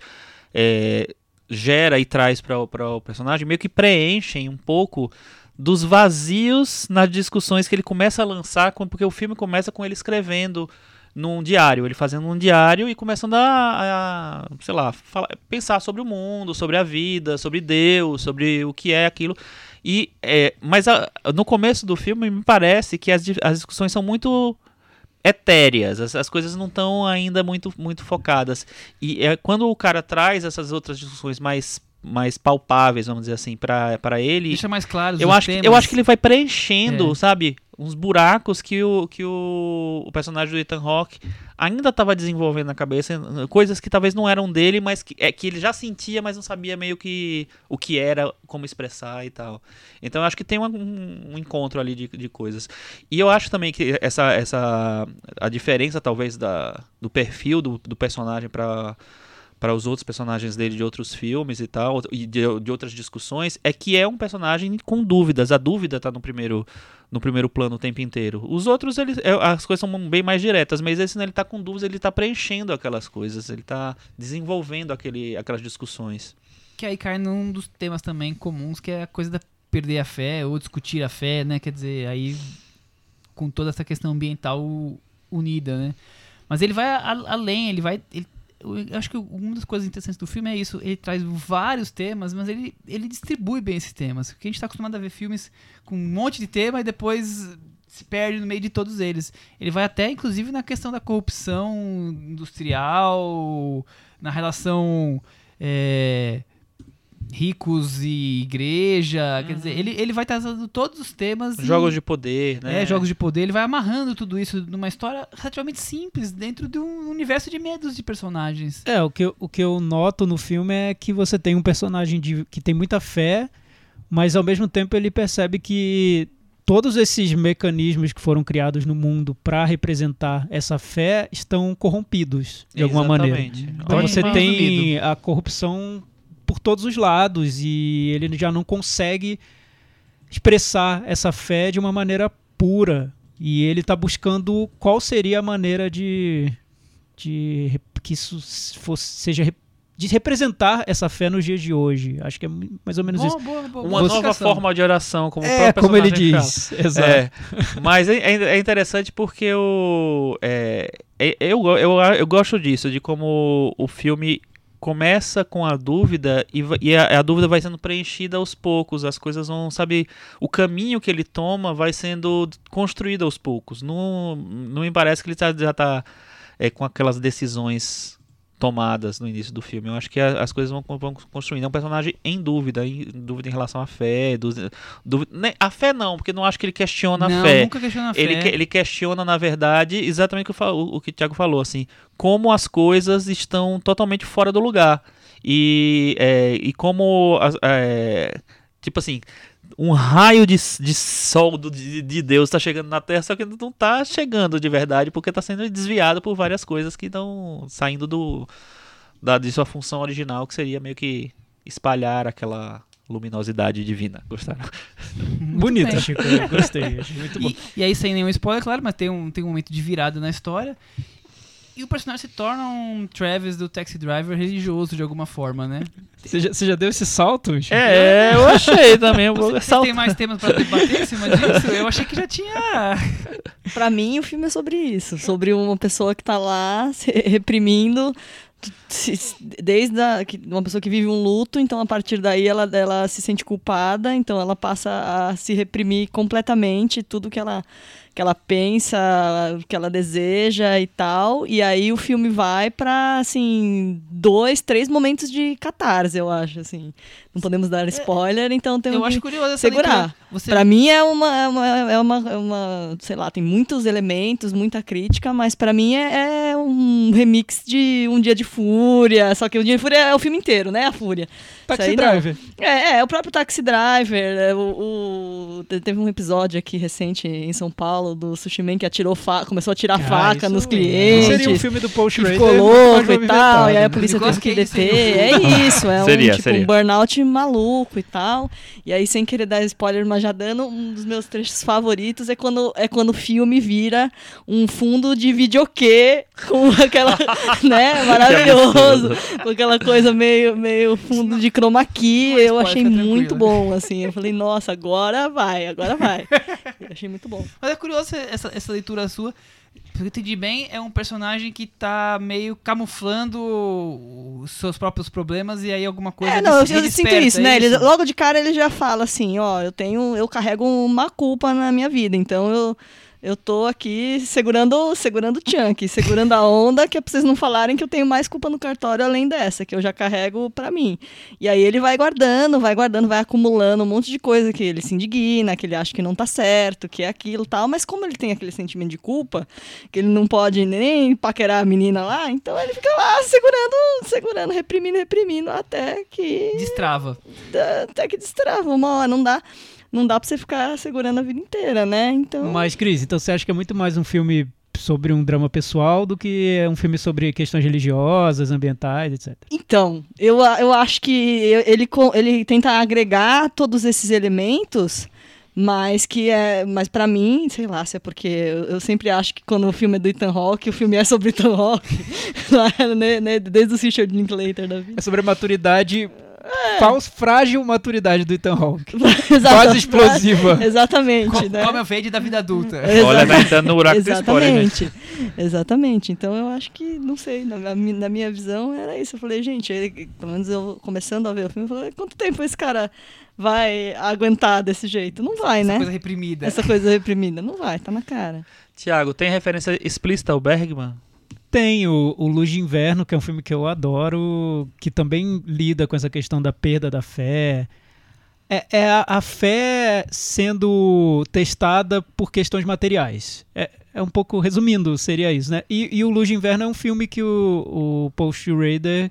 é, gera e traz para o personagem, meio que preenchem um pouco dos vazios nas discussões que ele começa a lançar, porque o filme começa com ele escrevendo num diário, ele fazendo um diário e começando a, a sei lá, falar, pensar sobre o mundo, sobre a vida, sobre Deus, sobre o que é aquilo. E, é, mas a, no começo do filme me parece que as, as discussões são muito etéreas, as, as coisas não estão ainda muito, muito focadas. E é, quando o cara traz essas outras discussões mais mais palpáveis, vamos dizer assim, para ele. Deixa mais claro. Eu acho, que, eu acho que ele vai preenchendo, é. sabe? Uns buracos que o, que o, o personagem do Ethan Hawke ainda estava desenvolvendo na cabeça, coisas que talvez não eram dele, mas que, é, que ele já sentia, mas não sabia meio que o que era, como expressar e tal. Então eu acho que tem um, um encontro ali de, de coisas. E eu acho também que essa, essa a diferença talvez da, do perfil do, do personagem para para os outros personagens dele de outros filmes e tal, e de, de, outras discussões, é que é um personagem com dúvidas. A dúvida está no primeiro, no primeiro plano o tempo inteiro. Os outros, eles, é, as coisas são bem mais diretas, mas esse, né, ele está com dúvidas, ele está preenchendo aquelas coisas, ele está desenvolvendo aquele, aquelas discussões. Que aí cai num dos temas também comuns, que é a coisa da perder a fé ou discutir a fé, né? Quer dizer, aí com toda essa questão ambiental unida, né? Mas ele vai além, ele vai. Ele eu acho que uma das coisas interessantes do filme é isso. Ele traz vários temas, mas ele, ele distribui bem esses temas. Porque a gente está acostumado a ver filmes com um monte de tema e depois se perde no meio de todos eles. Ele vai até, inclusive, na questão da corrupção industrial, na relação. É, ricos e igreja, uhum. quer dizer, ele, ele vai trazendo todos os temas. Jogos e, de poder, né? É, jogos de poder. Ele vai amarrando tudo isso numa história relativamente simples, dentro de um universo de medos de personagens. É, o que, eu, o que eu noto no filme é que você tem um personagem de, que tem muita fé, mas ao mesmo tempo ele percebe que todos esses mecanismos que foram criados no mundo para representar essa fé estão corrompidos de alguma Exatamente. maneira. Então você tem a corrupção por todos os lados e ele já não consegue expressar essa fé de uma maneira pura. E ele está buscando qual seria a maneira de, de que isso fosse, seja de representar essa fé nos dias de hoje. Acho que é mais ou menos isso. Boa, boa, boa, Uma boa nova forma de oração, como o É, próprio como ele fala. diz. Exato. É, mas é, é- é interessante porque o, é, é- eu, eu, eu gosto disso, de como o filme começa com a dúvida e, e a, a dúvida vai sendo preenchida aos poucos, as coisas vão, sabe, o caminho que ele toma vai sendo construído aos poucos. Não, não me parece que ele tá- já está com aquelas decisões tomadas no início do filme. Eu acho que a- as coisas vão, vão construindo. É um personagem em dúvida, em dúvida em relação à fé, dúvida, dúvida- nem- a fé não, porque não acho que ele questiona não, a fé. nunca questiona a fé. Ele, que- ele questiona, na verdade, exatamente o que, falo- o que o Thiago falou, assim, como as coisas estão totalmente fora do lugar. E, é, e como, é, tipo assim, um raio de, de sol do- de, de Deus está chegando na Terra, só que não está chegando de verdade, porque está sendo desviado por várias coisas que estão saindo do, da, de sua função original, que seria meio que espalhar aquela luminosidade divina. Gostaram? *laughs* Bonito, bem. Chico. Gostei. Achei muito bom. E, e aí, sem nenhum spoiler, claro, mas tem um, tem um momento de virada na história. E o personagem se torna um Travis do Taxi Driver religioso de alguma forma, né? Você já, você já deu esse salto? É, eu achei também. Você tem mais temas pra debater em cima disso? Eu achei que já tinha. *laughs* Pra mim, o filme é sobre isso. Sobre uma pessoa que tá lá se reprimindo desde a, que- uma pessoa que vive um luto, então a partir daí ela, ela se sente culpada, então ela passa a se reprimir completamente tudo que ela que ela pensa, que ela deseja e tal, e aí o filme vai pra assim dois, três momentos de catarse, eu acho assim. Não podemos dar spoiler, então temos Eu acho que curioso essa segurar. Você Pra mim é uma, é uma, é uma, é uma, sei lá, tem muitos elementos, muita crítica, mas pra mim é, é um remix de Um Dia de Fúria, só que o Dia de Fúria é o filme inteiro, né? A Fúria. Taxi. Driver. É, é, o próprio Taxi Driver, é, o, o- te- teve um episódio aqui recente em São Paulo do Sushi Man que atirou fa começou a tirar Ah, faca nos clientes. Seria um filme do Paul que Schrader. ficou louco e tal, e aí a polícia teve que deter. É isso, é um, Seria, tipo, seria. um burnout maluco e tal. E aí, sem querer dar spoiler, mas já dando, um dos meus trechos favoritos é quando, é quando o filme vira um fundo de videokê com *laughs* aquela, *laughs* né, maravilhoso, com aquela coisa meio, meio fundo de chroma key. Mas Eu achei muito bom, assim. Eu falei, nossa, agora vai, agora vai. *laughs* Eu achei muito bom. Mas é curioso essa, essa leitura sua. Porque eu entendi bem, é um personagem que tá meio camuflando os seus próprios problemas e aí alguma coisa. É, não, eu, eu sinto redesperta, isso, é né? Ele, isso? logo de cara ele já fala assim, ó, eu tenho, eu carrego uma culpa na minha vida, então eu eu tô aqui segurando, segurando o chunk, segurando a onda, que é pra vocês não falarem que eu tenho mais culpa no cartório além dessa, que eu já carrego pra mim. E aí ele vai guardando, vai guardando, vai acumulando um monte de coisa que ele se indigna, que ele acha que não tá certo, que é aquilo e tal, mas como ele tem aquele sentimento de culpa, que ele não pode nem paquerar a menina lá, então ele fica lá segurando, segurando, reprimindo, reprimindo, até que Destrava. até que destrava uma hora, não dá, não dá pra você ficar segurando a vida inteira, né? Então, Mas, Cris, então você acha que é muito mais um filme sobre um drama pessoal do que é um filme sobre questões religiosas, ambientais, etc. então eu, eu acho que ele, ele tenta agregar todos esses elementos, mas que é, mas para mim, sei lá, se é porque eu, eu sempre acho que quando o filme é do Ethan Hawke, o filme é sobre Ethan Hawke, né, *laughs* né, desde o Richard Linklater da vida. É sobre a maturidade, fals- frágil maturidade do Ethan Hawke. *laughs* Quase explosiva. *laughs* Exatamente, Co- né? Come o fade da vida adulta. *laughs* Olha, tá entrando no buraco do spoiler, gente. Exatamente. Exatamente. Então eu acho que, não sei, na, na minha visão era isso. Eu falei, gente, ele- pelo menos eu começando a ver o filme, eu falei, quanto tempo esse cara vai aguentar desse jeito? Não vai, Essa né? coisa reprimida. Essa coisa reprimida. Não vai, tá na cara. Tiago, tem referência explícita ao Bergman? Tem o, o Luz de Inverno, que é um filme que eu adoro, que também lida com essa questão da perda da fé. É, é a, a fé sendo testada por questões materiais. É, é um pouco, resumindo, seria isso, né? E, e o Luz de Inverno é um filme que o, o Paul Schrader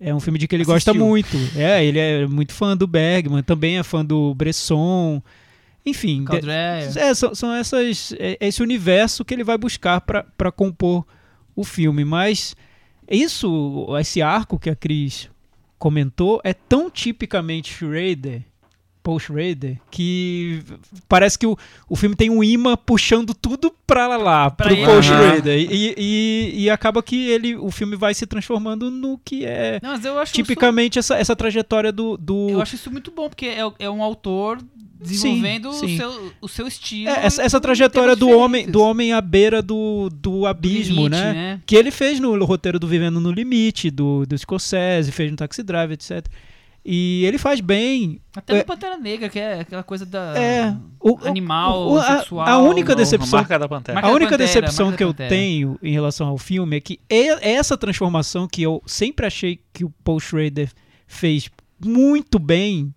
é um filme de que ele gosta Assistiu. muito. É, ele é muito fã do Bergman, também é fã do Bresson. Enfim, Caldréia. é, são, são essas, é esse universo que ele vai buscar para compor o filme. Mas isso, esse arco que a Cris comentou, é tão tipicamente Schrader Post Raider que parece que o, o filme tem um imã puxando tudo pra lá, Pra pro ele. Post Aham. Raider. E, e, e acaba que ele, o filme vai se transformando no que é Não, mas eu acho isso- tipicamente essa, essa trajetória do. do Eu acho isso muito bom, porque é, é um autor desenvolvendo sim. O, seu, o seu estilo. É, essa, essa trajetória do homem, do homem à beira do, do abismo, limite, né? Que ele fez no roteiro do Vivendo no Limite, do, do Scorsese, fez no Taxi Driver, etc. E ele faz bem. Até É. no Pantera Negra, que é aquela coisa da. É, o- o- Animal, o- a- sexual. a única decepção- Marca da Pantera. A única Pantera, decepção Marca que eu tenho em relação ao filme é que é essa transformação que eu sempre achei que o Paul Schrader fez muito bem.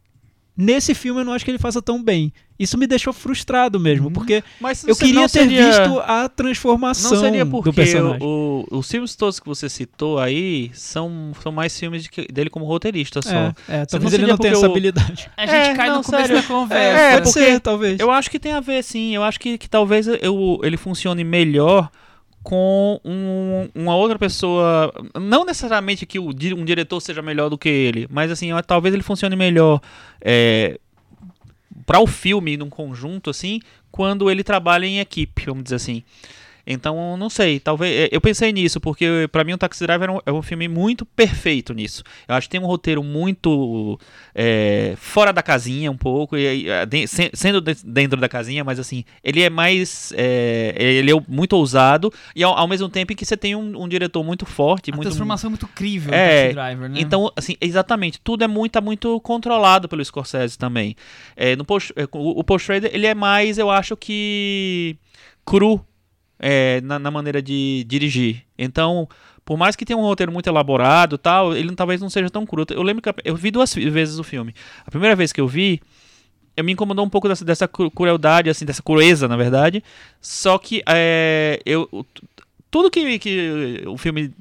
Nesse filme eu não acho que ele faça tão bem. Isso me deixou frustrado mesmo, Uhum. porque Mas eu queria ter seria- visto a transformação Não seria do porque personagem. o, o- os filmes todos que você citou aí são, são mais filmes de que- dele como roteirista só. É, é, não talvez ele não tenha porque essa o- habilidade. A gente É, cai não, no começo sério. da conversa. É, Pode porque ser, talvez. Eu acho que tem a ver, sim. Eu acho que, que talvez eu, ele funcione melhor com um- uma outra pessoa. Não necessariamente que o, um diretor seja melhor do que ele, mas assim, talvez ele funcione melhor é, para o filme num conjunto, assim, quando ele trabalha em equipe, vamos dizer assim. Então, não sei, talvez. é, Eu pensei nisso, porque pra mim o Taxi Driver é um, é um filme muito perfeito nisso. Eu acho que tem um roteiro muito é, fora da casinha, um pouco, e, é, de- se- sendo de- dentro da casinha, mas assim, ele é mais. é, ele é muito ousado, e ao, ao mesmo tempo em que você tem um, um diretor muito forte, A muito. transformação é muito crível É, do Taxi Driver, né? Então, assim, exatamente, tudo é muito, tá muito controlado pelo Scorsese também. No Post, o, o Post Trader, ele é mais, eu acho que cru é, na, na maneira de dirigir. Então, por mais que tenha um roteiro muito elaborado, tal, ele talvez não seja tão cru. Eu lembro que eu vi duas vezes o filme. A primeira vez que eu vi, eu me incomodou um pouco dessa, dessa cru- crueldade, assim, dessa crueza, na verdade. Só que é, eu, tudo que, que o filme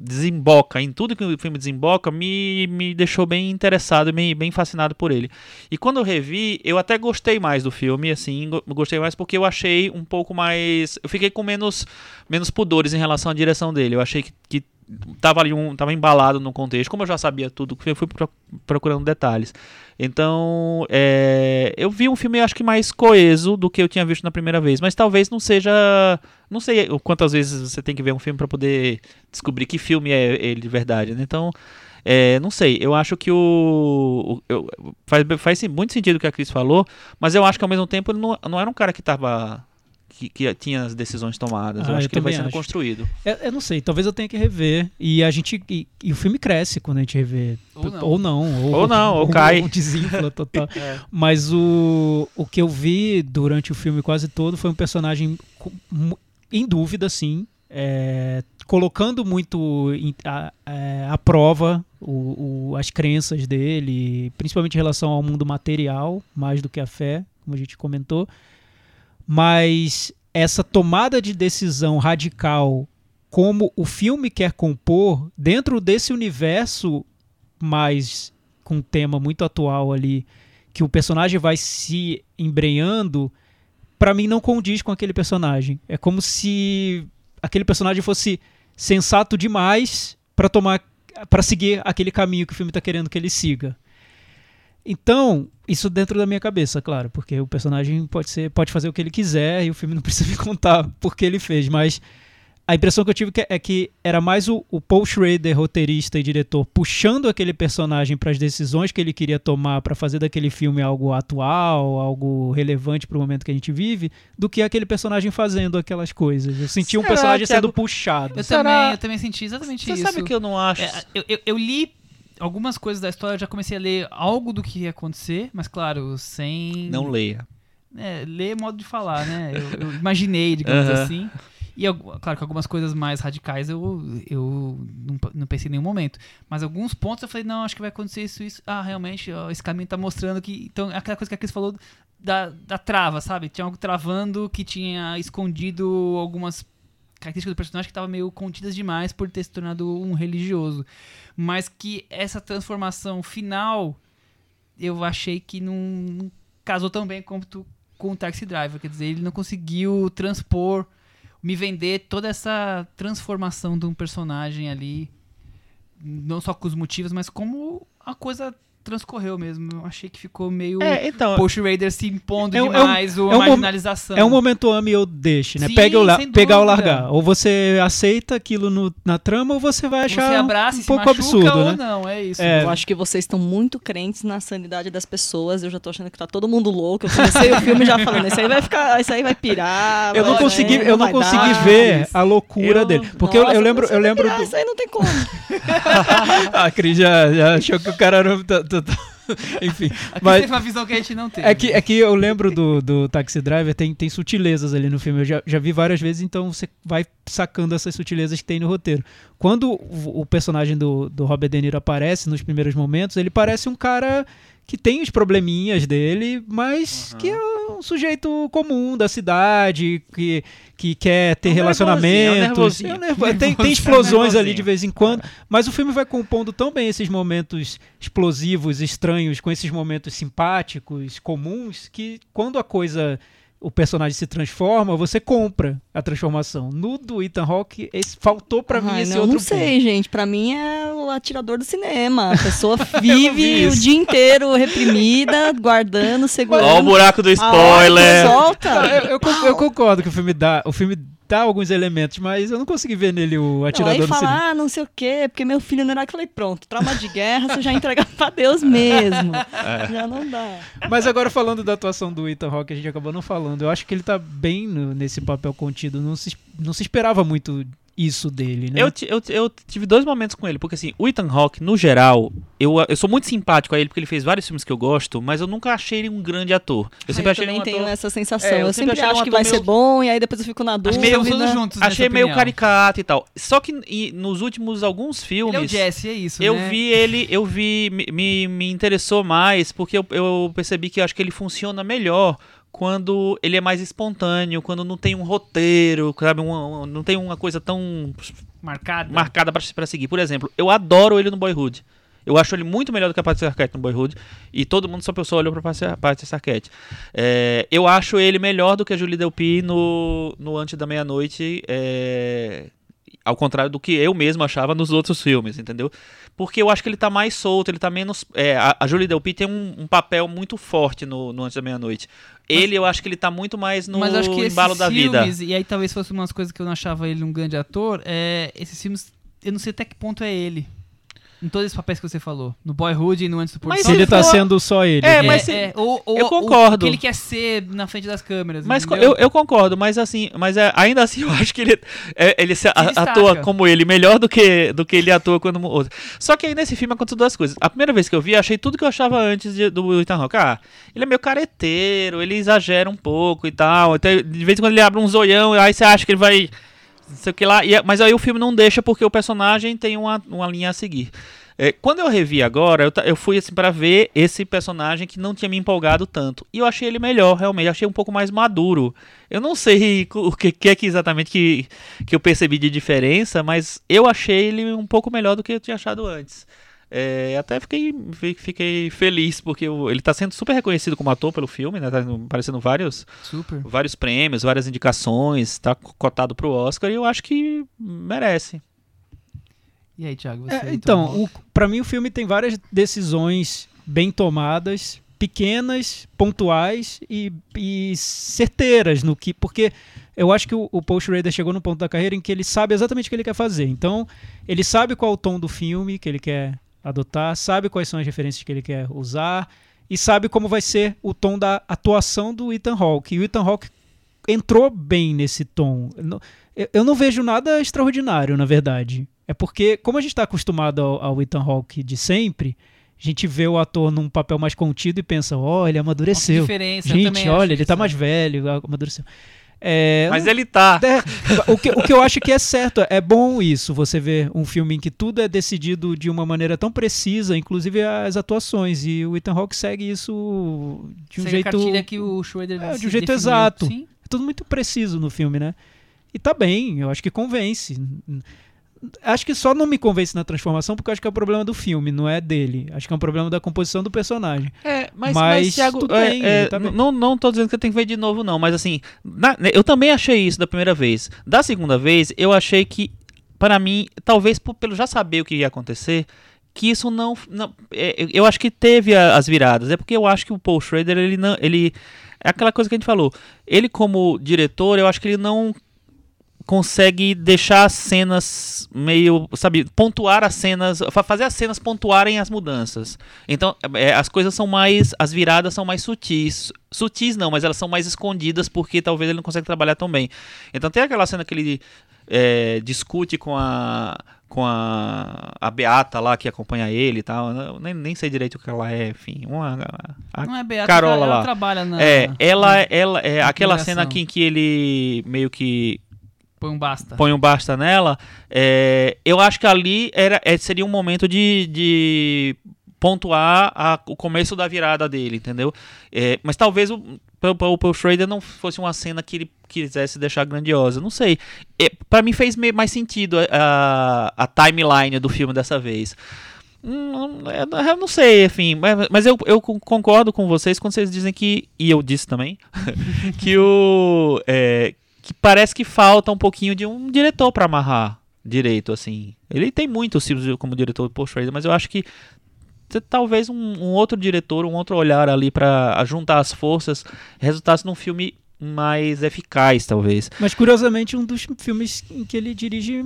desemboca, em tudo que o filme desemboca, me, me deixou bem interessado, bem, bem fascinado por ele. E quando eu revi, eu até gostei mais do filme, assim, go- gostei mais porque eu achei um pouco mais. Eu fiquei com menos, menos pudores em relação à direção dele. Eu achei que, que tava ali um. tava embalado no contexto. Como eu já sabia tudo, eu fui pro- procurando detalhes. Então, é, eu vi um filme, acho que mais coeso do que eu tinha visto na primeira vez. Mas talvez não seja. Não sei quantas vezes você tem que ver um filme para poder descobrir que filme é ele de verdade, né? Então, é, não sei. Eu acho que o. o- eu- faz, faz muito sentido o que a Cris falou, mas eu acho que ao mesmo tempo ele não, não era um cara que tava. Que, que tinha as decisões tomadas. eu Ah, acho eu que ele vai sendo acho. construído. É, eu não sei, talvez eu tenha que rever. E a gente. E, e o filme cresce quando a gente revê. Ou não. Ou não. Ou, Ou não, ou cai. Ou *laughs* desinfla total. *laughs* Mas o, o que eu vi durante o filme quase todo foi um personagem em dúvida, sim. é, colocando muito em- a, é, à prova o, o- as crenças dele, principalmente em relação ao mundo material, mais do que a fé, como a gente comentou. Mas essa tomada de decisão radical, como o filme quer compor, dentro desse universo mais com um tema muito atual ali, que o personagem vai se embrenhando, pra mim não condiz com aquele personagem. É como se aquele personagem fosse sensato demais pra tomar para seguir aquele caminho que o filme tá querendo que ele siga. Então, isso dentro da minha cabeça, claro, porque o personagem pode ser, pode fazer o que ele quiser e o filme não *laughs* precisa me contar por que ele fez, mas a impressão que eu tive que- é que era mais o, o Paul Schrader, roteirista e diretor, puxando aquele personagem para as decisões que ele queria tomar para fazer daquele filme algo atual, algo relevante para o momento que a gente vive, do que aquele personagem fazendo aquelas coisas. Eu senti um Será, personagem Thiago? sendo puxado. Eu Será? também, eu também senti exatamente Você isso. sabe que eu não acho. É, eu, eu, eu li algumas coisas da história, eu já comecei a ler algo do que ia acontecer, mas claro, sem. Não leia. É, ler é modo de falar, né? Eu, eu imaginei, digamos *laughs* assim. E claro que algumas coisas mais radicais eu, eu não, não pensei em nenhum momento. Mas alguns pontos eu falei, não, acho que vai acontecer isso, isso. Ah, realmente, ó, esse caminho tá mostrando que. Então, aquela coisa que a Cris falou da, da trava, sabe? Tinha algo travando que tinha escondido algumas características do personagem que estavam meio contidas demais por ter se tornado um religioso. Mas que essa transformação final eu achei que não, não casou tão bem quanto com o Taxi Driver. Quer dizer, ele não conseguiu transpor, me vender toda essa transformação de um personagem ali, não só com os motivos, mas como a coisa transcorreu mesmo. Eu achei que ficou meio É, então. Post Raider se impondo É é um- demais, é um a mom- marginalização. É um momento ame ou deixe, né? Sim, Pega ou la- pegar ou largar. Ou você aceita aquilo no- na trama ou você vai Você achar abraça um se pouco absurdo, ou né? não, é isso. É. Eu acho que vocês estão muito crentes na sanidade das pessoas. Eu já tô achando que tá todo mundo louco. Eu comecei o filme já falando, isso aí vai ficar, isso aí vai pirar. Eu não consegui, é, eu não consegui dar. ver a loucura Eu- dele. Porque eu, Nossa, eu lembro, você eu lembro pirar, do... Isso aí não tem como. A *laughs* Cris já, já achou que o cara era... tá- tá- *laughs* Enfim, Aqui mas... teve uma visão que a gente não tem. É que, é que eu lembro do, do Taxi Driver, tem, tem sutilezas ali no filme. Eu já, já vi várias vezes, então você vai sacando essas sutilezas que tem no roteiro. Quando o, o personagem do, do Robert De Niro aparece nos primeiros momentos, ele parece um cara que tem os probleminhas dele, mas que é um sujeito comum da cidade, que, que quer ter É um relacionamentos. é um É um *laughs* tem, tem explosões ali de vez em quando, mas o filme vai compondo tão bem esses momentos explosivos, estranhos, com esses momentos simpáticos, comuns, que quando a coisa, o personagem se transforma, você compra a transformação. No do Ethan Hawke, esse, faltou pra mim esse não, outro não sei, gente. Pra mim é o atirador do cinema. A pessoa *laughs* vi vive o dia inteiro reprimida, *laughs* guardando, segurando. Ó o buraco do A hora que spoiler. Solta. ponto. Eu, eu eu concordo que o filme dá, o filme alguns elementos, mas eu não consegui ver nele o Não, atirador aí do cinema. fala, ah, não sei o quê, porque meu filho não era que eu falei, pronto, trauma de guerra, você já entrega *laughs* pra Deus mesmo. É. *laughs* Já não dá. Mas agora falando da atuação do Ethan Hawke, a gente acabou não falando. Eu acho que ele tá bem no- nesse papel contido. Não se, não se esperava muito isso dele, né? Eu, eu, eu tive dois momentos com ele, porque assim, o Ethan Hawke, no geral, eu, eu sou muito simpático a ele, porque ele fez vários filmes que eu gosto, mas eu nunca achei ele um grande ator. Eu sempre eu achei ele também um tenho ator... essa sensação. É, eu eu, sempre sempre achei acho um que ator vai meio- ser bom, e aí depois eu fico na dúvida. meio todos juntos Achei meio opinião. caricato e tal. Só que e, nos últimos alguns filmes... Ele é o Jesse, é isso, Eu né? vi ele, eu vi, me, me, me interessou mais, porque eu, eu percebi que eu acho que ele funciona melhor quando ele é mais espontâneo, quando não tem um roteiro, sabe, um- não tem uma coisa tão marcada pra, pra seguir. Por exemplo, eu adoro ele no Boyhood. Eu acho ele muito melhor do que a Patricia Arquette no Boyhood. E todo mundo só pessoa olhou pra Patricia Arquette. É, eu acho ele melhor do que a Julie Delpy no, no Antes da Meia-Noite. é, ao contrário do que eu mesmo achava nos outros filmes, entendeu? Porque eu acho que ele tá mais solto, ele tá menos. é, a, a Julie Delpy tem um, um papel muito forte no, no Antes da Meia-Noite. Ele, eu acho que ele tá muito mais no Mas acho que embalo da vida. filmes, e aí talvez fosse umas coisas que eu não achava ele um grande ator, é, esses filmes, eu não sei até que ponto é ele. Em todos esses papéis que você falou. No Boyhood e no Antes do Pôr do Mas Se Sol. ele tá for- sendo só ele. É, né? mas se- é, ou, ou, eu concordo. O que ele quer ser na frente das câmeras. Mas eu, eu concordo, mas assim, mas é, ainda assim *laughs* eu acho que ele, é, ele se destaca. atua como ele melhor do que, do que ele atua quando outro. Só que aí nesse filme aconteceu duas coisas. A primeira vez que eu vi, eu achei tudo que eu achava antes de- do Ethan Hawke. Ah, ele é meio careteiro, ele exagera um pouco e tal. Até, de vez em quando ele abre um zoião, aí você acha que ele vai. Não sei o que lá. E é- mas aí o filme não deixa porque o personagem tem uma, uma linha a seguir. É, quando eu revi agora, eu, eu fui assim para ver esse personagem que não tinha me empolgado tanto. E eu achei ele melhor, realmente. Eu achei um pouco mais maduro. Eu não sei *laughs* o que, que é que exatamente que, que eu percebi de diferença, mas eu achei ele um pouco melhor do que eu tinha achado antes. É, até fiquei, fi- fiquei feliz, porque o- ele está sendo super reconhecido como ator pelo filme, né? Tá aparecendo vários, Super. vários prêmios, várias indicações, está cotado pro Oscar e eu acho que merece. E aí, Thiago, você? É, então, o, pra mim o filme tem várias decisões bem tomadas, pequenas, pontuais e, e certeiras no que. Porque eu acho que o, o Paul Schrader chegou no ponto da carreira em que ele sabe exatamente o que ele quer fazer. Então, ele sabe qual é o tom do filme que ele quer adotar, sabe quais são as referências que ele quer usar e sabe como vai ser o tom da atuação do Ethan Hawke. E o Ethan Hawke entrou bem nesse tom. Eu não- vejo nada extraordinário, na verdade. É porque, como a gente está acostumado ao, ao Ethan Hawke de sempre, a gente vê o ator num papel mais contido e pensa, ó, ele amadureceu. diferença, Gente, olha, ele tá isso, mais é. velho, amadureceu. É, Mas ele tá. é, o, que, o que eu acho que é certo, é bom isso, você ver um filme em que tudo é decidido de uma maneira tão precisa, inclusive as atuações, e o Ethan Hawke segue isso de um Segue a jeito... cartilha que o Schroeder É, de um jeito definiu. exato. Sim. É tudo muito preciso no filme, né? E tá bem, eu acho que convence. Acho que só não me convence na transformação porque eu acho que é o problema do filme, não é dele. Acho que é um problema da composição do personagem. É, mas, Mas mas, Thiago, é, bem, é, tá não, não tô dizendo que eu tenho que ver de novo, não, mas assim, na- né, eu também achei isso da primeira vez. Da segunda vez, eu achei que, para mim, talvez por- pelo já saber o que ia acontecer, que isso não, não é, eu acho que teve a- as viradas. É porque eu acho que o Paul Schrader ele não, ele é aquela coisa que a gente falou. Ele como diretor, eu acho que ele não consegue deixar as cenas meio, sabe, pontuar as cenas, fa- fazer as cenas pontuarem as mudanças. Então, é, as coisas são mais, as viradas são mais sutis. Sutis não, mas elas são mais escondidas porque talvez ele não consegue trabalhar tão bem. Então tem aquela cena que ele é, discute com a com a, a Beata lá que acompanha ele e tal. Eu nem, nem sei direito o que ela é, enfim. Uma, a- Não é Beata, Carola ela, lá. trabalha na. é, ela, ela é aquela cena aqui em que ele meio que Põe um basta. põe um basta nela, é, eu acho que ali era, é, seria um momento de, de pontuar a- o começo da virada dele, entendeu? É, mas talvez o, o, Paul Schrader não fosse uma cena que ele quisesse deixar grandiosa, não sei. É, para mim fez mais sentido a, a timeline do filme dessa vez. Hum, eu- eu não sei, enfim, mas, mas eu, eu con- concordo com vocês quando vocês dizem que, e eu disse também, *laughs* que o é, que parece que falta um pouquinho de um diretor pra amarrar direito, assim. Ele tem muitos filmes como diretor do Paul Schrader, mas eu acho que talvez um, um outro diretor, um outro olhar ali pra juntar as forças resultasse num filme mais eficaz, talvez. Mas curiosamente, um dos filmes em que ele dirige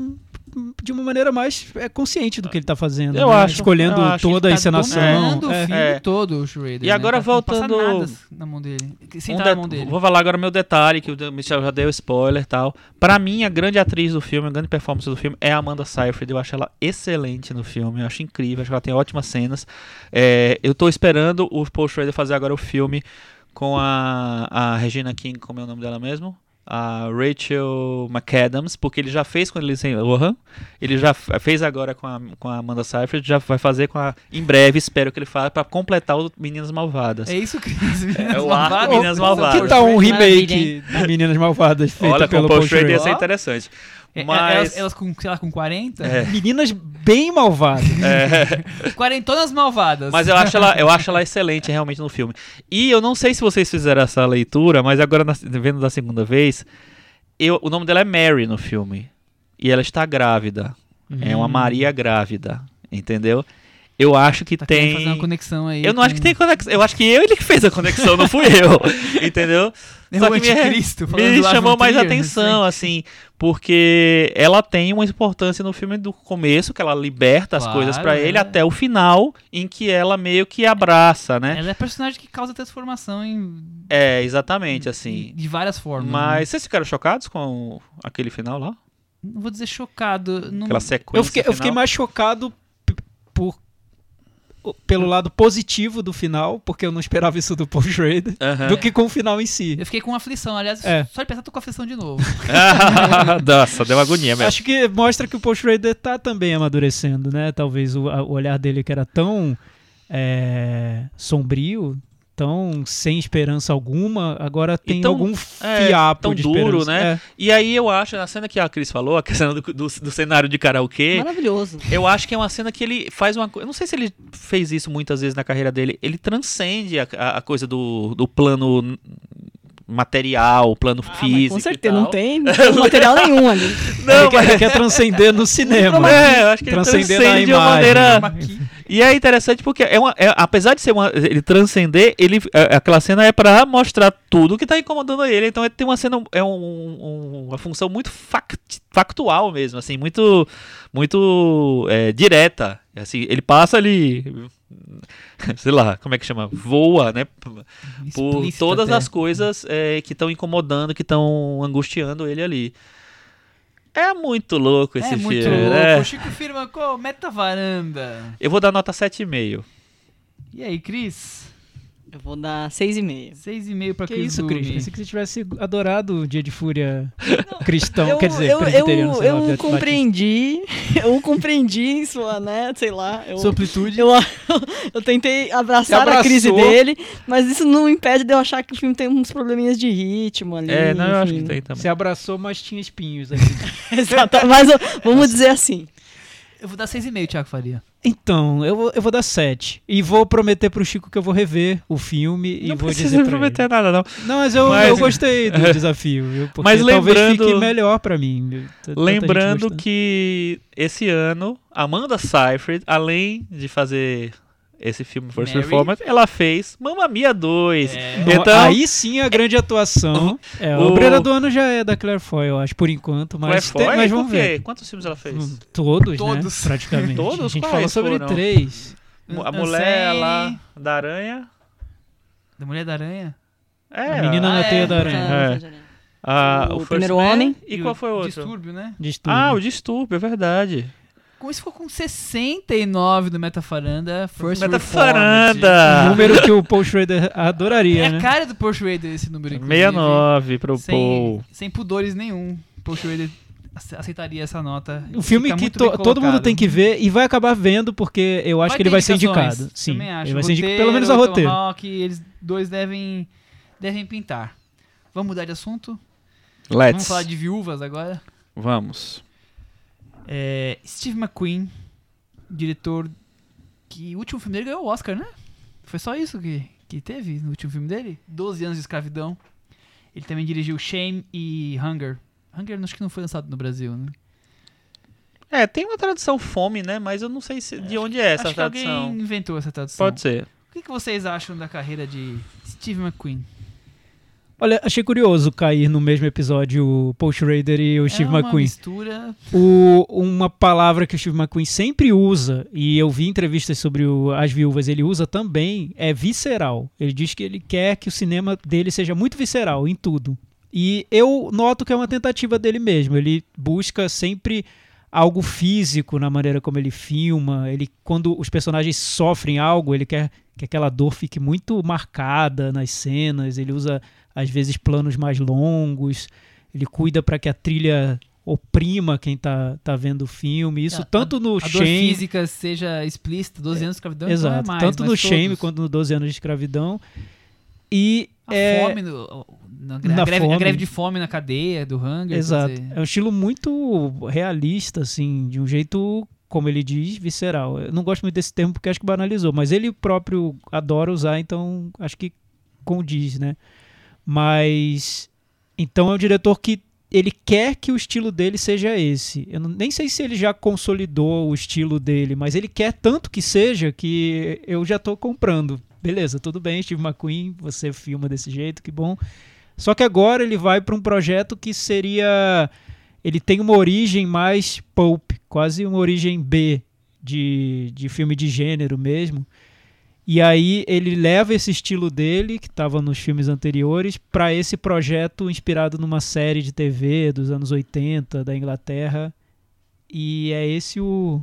de uma maneira mais é, consciente do que ele tá fazendo. Eu né? acho, Escolhendo eu acho. toda a Ele tá encenação. dominando o é. filme É. todo, o Schrader. E agora né? Tá- não passa voltando- nada na mão dele. Sem Um na mão dele. Vou falar agora meu detalhe, que o Michel já deu spoiler e tal. Pra mim, a grande atriz do filme, a grande performance do filme é a Amanda Seyfried. Eu acho ela excelente no filme, eu acho incrível, acho que ela tem ótimas cenas. É, eu tô esperando o Paul Schrader fazer agora o filme com a, a Regina King, como é o nome dela mesmo? A Rachel McAdams, porque ele já fez com a Lindsay Lohan, ele já fez agora com a, com a Amanda Seyfried, já vai fazer com a, em breve, espero que ele faça, pra completar o Meninas Malvadas. É isso, Cris. É o arco Meninas Que Malvadas. tal um remake de Meninas Malvadas feito Olha, com pelo o Paul Schrader ia ser interessante. É, Mas- Elas, elas com, sei lá, com 40? É. Meninas bem malvadas. *laughs* Quarentonas malvadas. Mas eu acho, ela, eu acho ela excelente realmente no filme. E eu não sei se vocês fizeram essa leitura, mas agora na- vendo da segunda vez, eu, o nome dela é Mary no filme. E ela está grávida. É uma Maria grávida. Entendeu? Eu acho que Tá tem. fazer uma conexão aí. Eu não acho que tem conexão. Eu acho que eu ele que fez a conexão, não fui eu. *laughs* Entendeu? Só o que me, anticristo, *laughs* me chamou mais Trier, atenção, assim, porque ela tem uma importância no filme do começo, que ela liberta as Claro, coisas pra ele, é. até o final, em que ela meio que abraça, né? Ela é personagem que causa transformação em, É, exatamente, assim. de várias formas. né? Mas vocês ficaram chocados com aquele final lá? Não vou dizer chocado. Não... Aquela sequência Eu fiquei, eu fiquei mais chocado pelo lado positivo do final, porque eu não esperava isso do Paul Schrader, do que com o final em si. Eu fiquei com aflição. Aliás, É. só de pensar, tô com aflição de novo. *laughs* Nossa, deu agonia mesmo. Acho que mostra que o Paul Schrader tá também amadurecendo, né? Talvez o, o olhar dele que era tão é, sombrio, tão sem esperança alguma, agora tem tão- algum é, fiapo tão de duro, esperança. né? É. E aí eu acho, na cena que a Cris falou, a cena do, do, do cenário de karaokê, Maravilhoso. Eu acho que é uma cena que ele faz uma coisa. Eu não sei se ele fez isso muitas vezes na carreira dele. Ele transcende a, a- a coisa do, do plano material, plano Ah, físico. com e certeza, tal. não tem, *laughs* não tem material nenhum ali. Não, ele, quer, mas. ele quer transcender no cinema. É, eu acho que ele Transcender na transcende de uma imagem. maneira. E é interessante porque é uma, é- apesar de ser uma, ele transcender, ele, é- aquela cena é pra mostrar tudo que tá incomodando ele. Então ele tem uma cena, é um- um- uma função muito fact- factual mesmo, assim, muito, muito é, direta. Assim, ele passa ali, *laughs* sei lá, como é que chama, voa, né? por todas até. as coisas é, que estão incomodando, que estão angustiando ele ali. É muito louco esse é muito filme, louco. né? O Chico firma com Meta Varanda. Eu vou dar nota 7,5. E aí, Cris? Eu vou dar 6,5. 6,5 pra Que Cris isso. Cris? Pensei que você tivesse adorado o Dia de Fúria cristão, eu, quer dizer, eu, presbiteriano. eu, sei lá, eu Batista. compreendi, *laughs* eu compreendi em sua, né, sei lá, eu, Sua amplitude. eu, *laughs* eu tentei abraçar a crise dele, mas isso não impede de eu achar que o filme tem uns probleminhas de ritmo ali. É, não, eu acho que enfim. tem também. Você abraçou, mas tinha espinhos aí. *laughs* Exato, mas vamos dizer assim, Eu vou dar 6,5, Thiago Faria. Então, eu vou, eu vou dar 7. E vou prometer pro Chico que eu vou rever o filme e não vou precisa dizer pra prometer ele. nada, não. Não, mas eu, Mas- eu gostei do *laughs* *laughs* desafio. viu? Porque Mas talvez lembrando- fique melhor pra mim. Lembrando que esse ano, Amanda Seyfried, além de fazer esse filme First Mary. Performance, ela fez Mamma Mia 2. É. Então, aí sim a grande atuação. É, o- o Brilho do Ano já é da Claire Foy, eu acho, por enquanto. Mas, Claire tem- Foy, mas vamos ver. Quantos filmes ela fez? Hum, Todos, Todos. né? Praticamente. *laughs* Todos? A gente Quais falou sobre foram? três. A mulher lá da aranha. Da Mulher da Aranha? É, A menina Ah, na é, teia da aranha. É. a- O First Primeiro Man. Homem. E, qual foi o outro? Distúrbio, né? Distúrbio. Ah, o Distúrbio, é verdade. Como isso ficou com 69 do Metafaranda, First Metafaranda! Um número que o Paul Schrader adoraria, É né? a cara do Paul Schrader esse número, inclusive. 69 pro sem, Paul. sem pudores nenhum. Paul Schrader ace- aceitaria essa nota. Um filme que to- todo mundo tem que ver e vai acabar vendo, porque eu acho Vai que ele vai ser indicado. Sim, Também acho. ele vai ser indicado, pelo menos a roteiro. Tomahawk, eles dois devem, devem pintar. Vamos mudar de assunto? Vamos Let's. falar de viúvas agora. Vamos. É, Steve McQueen, diretor que o último filme dele ganhou o Oscar, né? Foi só isso que, que teve no último filme dele? 12 anos de escravidão. Ele também dirigiu Shame e Hunger. Hunger acho que não foi lançado no Brasil, né? É, tem uma tradução fome, né? Mas eu não sei se- de onde é essa acho que tradução. alguém inventou essa tradução. Pode ser. O que, que vocês acham da carreira de Steve McQueen? Olha, achei curioso cair no mesmo episódio o Paul Schrader e o Steve é uma McQueen. mistura... O- uma palavra que o Steve McQueen sempre usa, e eu vi entrevistas sobre o- as viúvas, ele usa também, é visceral. Ele diz que ele quer que o cinema dele seja muito visceral em tudo. E eu noto que é uma tentativa dele mesmo. Ele busca sempre algo físico na maneira como ele filma. Ele, quando os personagens sofrem algo, ele quer que aquela dor fique muito marcada nas cenas. Ele usa às vezes planos mais longos. Ele cuida para que a trilha oprima quem tá, tá vendo o filme. Isso A- tanto no A Shame, física seja explícita, 12 anos de escravidão, então exato, é mais, tanto no Shame todos. quanto no 12 anos de escravidão. E A é, fome, no, na, Na a, greve, a fome. greve de fome na cadeia do Hunger. Exato. É um estilo muito realista, assim, de um jeito, como ele diz, visceral. Eu não gosto muito desse termo porque acho que banalizou, mas ele próprio adora usar, então acho que condiz, né? Mas então é um diretor que ele quer que o estilo dele seja esse. Eu nem sei se ele já consolidou o estilo dele, mas ele quer tanto que seja que eu já tô comprando. Beleza, tudo bem, Steve McQueen, você filma desse jeito, que bom. Só que agora ele vai para um projeto que seria. Ele tem uma origem mais pulp, quase uma origem B de, de filme de gênero mesmo. E aí ele leva esse estilo dele, que estava nos filmes anteriores, para esse projeto inspirado numa série de TV dos anos 80 da Inglaterra. E é esse o,